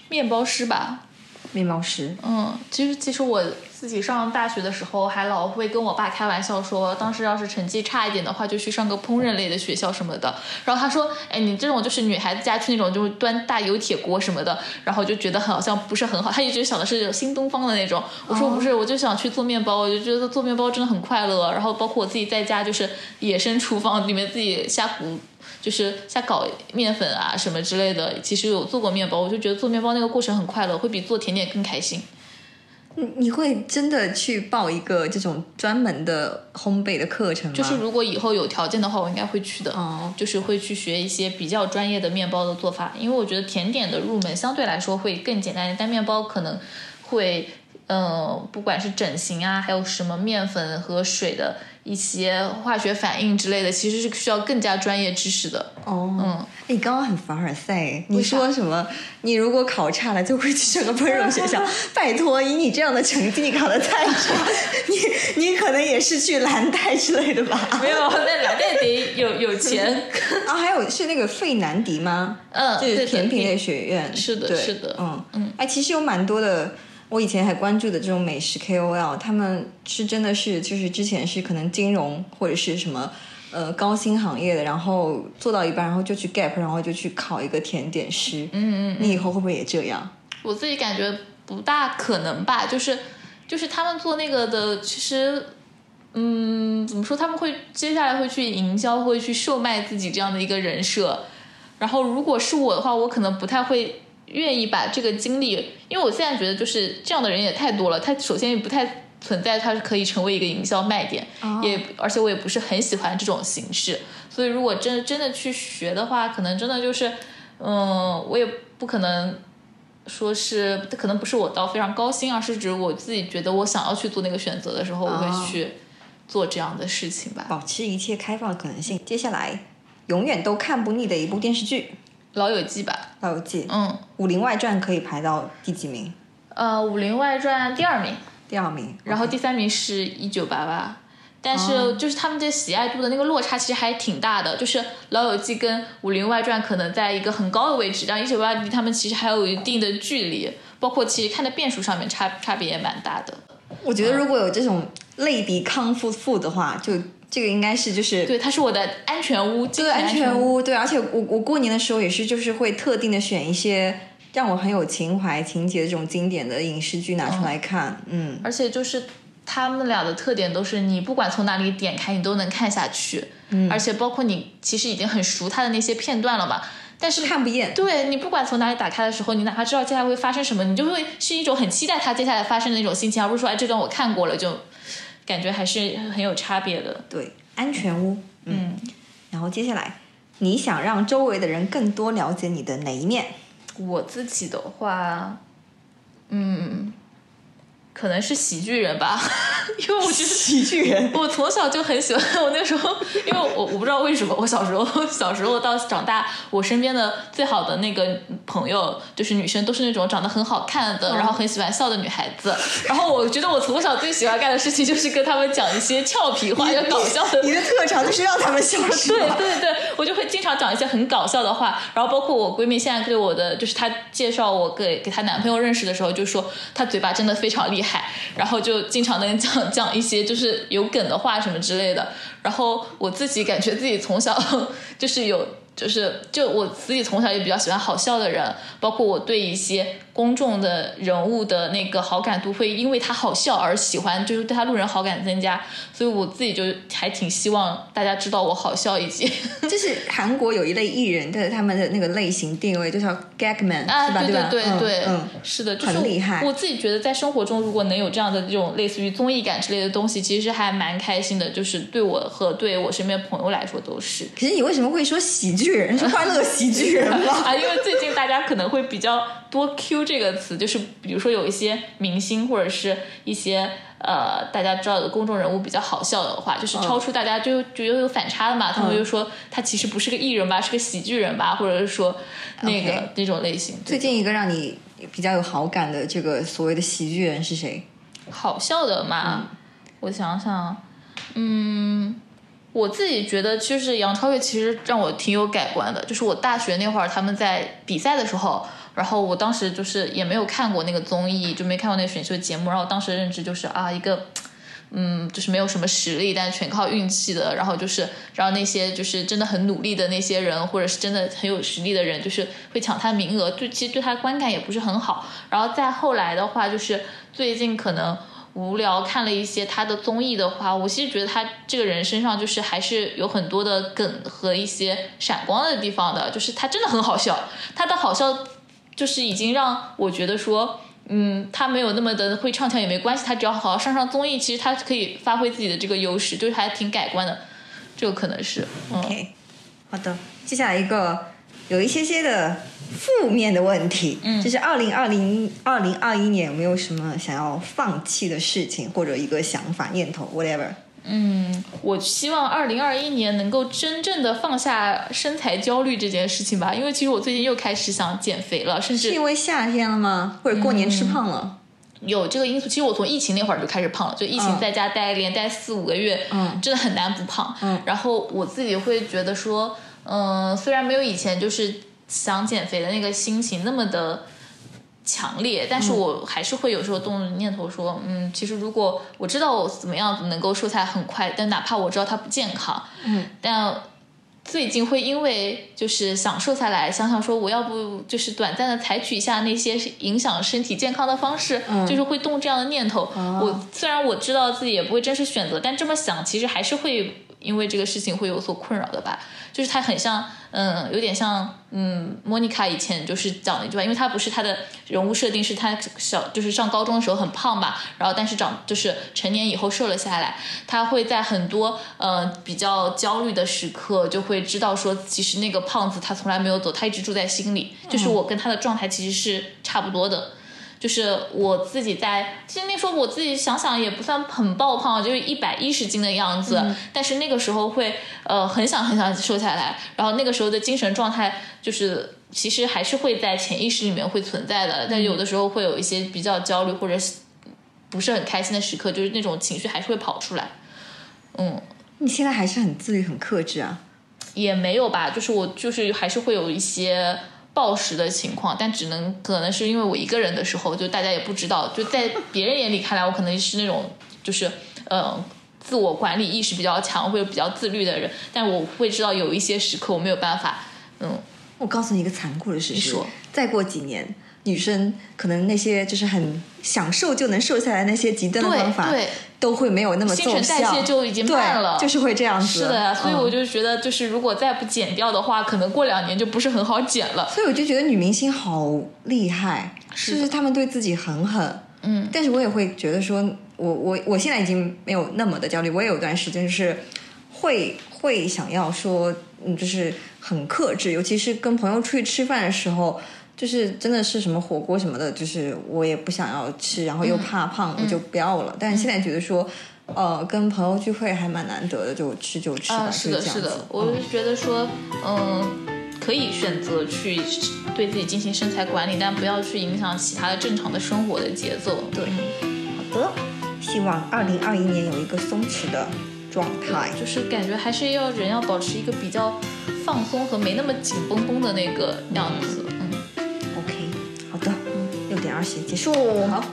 面包师吧。面包师，嗯，其实其实我自己上大学的时候，还老会跟我爸开玩笑说，当时要是成绩差一点的话，就去上个烹饪类的学校什么的。然后他说，哎，你这种就是女孩子家去那种就是端大油铁锅什么的，然后就觉得好像不是很好。他一直想的是新东方的那种。我说不是，我就想去做面包，我就觉得做面包真的很快乐。然后包括我自己在家就是野生厨房里面自己瞎胡。就是瞎搞面粉啊什么之类的，其实有做过面包，我就觉得做面包那个过程很快乐，会比做甜点更开心。你你会真的去报一个这种专门的烘焙的课程吗？就是如果以后有条件的话，我应该会去的。哦，就是会去学一些比较专业的面包的做法，因为我觉得甜点的入门相对来说会更简单，但面包可能会，嗯，不管是整形啊，还有什么面粉和水的。一些化学反应之类的，其实是需要更加专业知识的。哦，嗯，你刚刚很凡尔赛，你说什么？你如果考差了，就会去上个烹饪学校。拜托，以你这样的成绩，你考的太差，你你可能也是去蓝带之类的吧？没有，那蓝带得有有钱 啊。还有是那个费南迪吗？嗯，就是甜品类学院。是的，是的，嗯嗯。哎，其实有蛮多的。我以前还关注的这种美食 KOL，他们是真的是就是之前是可能金融或者是什么呃高薪行业的，然后做到一半，然后就去 gap，然后就去考一个甜点师。嗯嗯。你以后会不会也这样？我自己感觉不大可能吧，就是就是他们做那个的，其实嗯怎么说，他们会接下来会去营销，会去售卖自己这样的一个人设。然后如果是我的话，我可能不太会。愿意把这个经历，因为我现在觉得就是这样的人也太多了。他首先也不太存在，他是可以成为一个营销卖点，也而且我也不是很喜欢这种形式。所以如果真真的去学的话，可能真的就是，嗯，我也不可能说是，可能不是我到非常高薪，而是指我自己觉得我想要去做那个选择的时候，我会去做这样的事情吧。保持一切开放的可能性。接下来，永远都看不腻的一部电视剧。老友记吧，老友记，嗯，《武林外传》可以排到第几名？呃，《武林外传》第二名，第二名，然后第三名是一九八八，但是就是他们这喜爱度的那个落差其实还挺大的，就是老友记跟《武林外传》可能在一个很高的位置，然后一九八八离他们其实还有一定的距离，包括其实看的变数上面差差别也蛮大的。我觉得如果有这种类比康复复的话，就。这个应该是就是对，它是我的安全屋，这个安全屋对，而且我我过年的时候也是，就是会特定的选一些让我很有情怀情节的这种经典的影视剧拿出来看，嗯，而且就是他们俩的特点都是你不管从哪里点开你都能看下去，嗯，而且包括你其实已经很熟他的那些片段了嘛，但是看不厌，对你不管从哪里打开的时候，你哪怕知道接下来会发生什么，你就会是一种很期待它接下来发生的那种心情，而不是说哎这段我看过了就感觉还是很有差别的，对。安全屋，嗯，然后接下来，你想让周围的人更多了解你的哪一面？我自己的话，嗯。可能是喜剧人吧，因为我觉得喜剧人，我从小就很喜欢。我那时候，因为我我不知道为什么，我小时候小时候到长大，我身边的最好的那个朋友就是女生，都是那种长得很好看的，然后很喜欢笑的女孩子。然后我觉得我从小最喜欢干的事情就是跟他们讲一些俏皮话，要搞笑的。你的特长就是让他们笑，对对对，我就会经常讲一些很搞笑的话。然后包括我闺蜜现在对我的，就是她介绍我给给她男朋友认识的时候，就说她嘴巴真的非常厉害。然后就经常能讲 讲一些就是有梗的话什么之类的，然后我自己感觉自己从小 就是有。就是就我自己从小也比较喜欢好笑的人，包括我对一些公众的人物的那个好感度会因为他好笑而喜欢，就是对他路人好感增加，所以我自己就还挺希望大家知道我好笑以及。就是韩国有一类艺人，但是他们的那个类型定位就叫 gagman，是吧？对对对对，嗯，是的，很厉害。我自己觉得在生活中如果能有这样的这种类似于综艺感之类的东西，其实还蛮开心的，就是对我和对我身边朋友来说都是。可是你为什么会说喜剧？剧人是欢乐喜剧人吗？啊，因为最近大家可能会比较多 Q 这个词，就是比如说有一些明星或者是一些呃大家知道的公众人物比较好笑的话，就是超出大家就就又有反差的嘛，他们就说他其实不是个艺人吧，是个喜剧人吧，或者是说那个那种类型。最近一个让你比较有好感的这个所谓的喜剧人是谁？好笑的嘛，我想想，嗯。我自己觉得，其实杨超越其实让我挺有改观的。就是我大学那会儿，他们在比赛的时候，然后我当时就是也没有看过那个综艺，就没看过那个选秀节目。然后当时认知就是啊，一个嗯，就是没有什么实力，但全靠运气的。然后就是让那些就是真的很努力的那些人，或者是真的很有实力的人，就是会抢他名额。就其实对他观感也不是很好。然后再后来的话，就是最近可能。无聊看了一些他的综艺的话，我其实觉得他这个人身上就是还是有很多的梗和一些闪光的地方的，就是他真的很好笑，他的好笑就是已经让我觉得说，嗯，他没有那么的会唱跳也没关系，他只要好好上上综艺，其实他可以发挥自己的这个优势，就是还挺改观的，这个可能是。OK，好的，接下来一个。有一些些的负面的问题，嗯，就是二零二零二零二一年有没有什么想要放弃的事情或者一个想法念头，whatever。嗯，我希望二零二一年能够真正的放下身材焦虑这件事情吧，因为其实我最近又开始想减肥了，甚至是因为夏天了吗？或者过年吃胖了？有这个因素。其实我从疫情那会儿就开始胖了，就疫情在家待连待四五个月，嗯，真的很难不胖。嗯，然后我自己会觉得说。嗯，虽然没有以前就是想减肥的那个心情那么的强烈，但是我还是会有时候动念头说，嗯，其实如果我知道我怎么样能够瘦下来很快，但哪怕我知道它不健康，嗯，但最近会因为就是想瘦下来，想想说我要不就是短暂的采取一下那些影响身体健康的方式，就是会动这样的念头。我虽然我知道自己也不会真实选择，但这么想其实还是会因为这个事情会有所困扰的吧。就是他很像，嗯，有点像，嗯，莫妮卡以前就是讲了一句话，因为他不是他的人物设定是他小，就是上高中的时候很胖吧，然后但是长就是成年以后瘦了下来，他会在很多呃比较焦虑的时刻就会知道说，其实那个胖子他从来没有走，他一直住在心里，就是我跟他的状态其实是差不多的。就是我自己在，其实那时候我自己想想也不算很爆胖，就是一百一十斤的样子。但是那个时候会呃很想很想瘦下来，然后那个时候的精神状态就是其实还是会在潜意识里面会存在的。但有的时候会有一些比较焦虑或者不是很开心的时刻，就是那种情绪还是会跑出来。嗯，你现在还是很自律很克制啊？也没有吧，就是我就是还是会有一些。暴食的情况，但只能可能是因为我一个人的时候，就大家也不知道。就在别人眼里看来，我可能是那种就是呃自我管理意识比较强或者比较自律的人，但我会知道有一些时刻我没有办法。嗯，我告诉你一个残酷的事实：再过几年，女生可能那些就是很想瘦就能瘦下来那些极端的方法。对。都会没有那么新陈代谢就已经慢了，就是会这样子。是的呀，所以我就觉得，就是如果再不减掉的话，可能过两年就不是很好减了。所以我就觉得女明星好厉害，就是她们对自己很狠。嗯，但是我也会觉得说，我我我现在已经没有那么的焦虑。我也有段时间是会会想要说，嗯，就是很克制，尤其是跟朋友出去吃饭的时候，就是真的是什么火锅什么的，就是我也不想要吃，然后又怕胖，我就不要了。但是现在觉得说，呃，跟朋友聚会还蛮难得的，就吃就吃吧，啊，是的，是的，我就觉得说，嗯，可以选择去对自己进行身材管理，但不要去影响其他的正常的生活的节奏。对，好的，希望二零二一年有一个松弛的状态。就是感觉还是要人要保持一个比较放松和没那么紧绷绷的那个样子。嗯结束。好。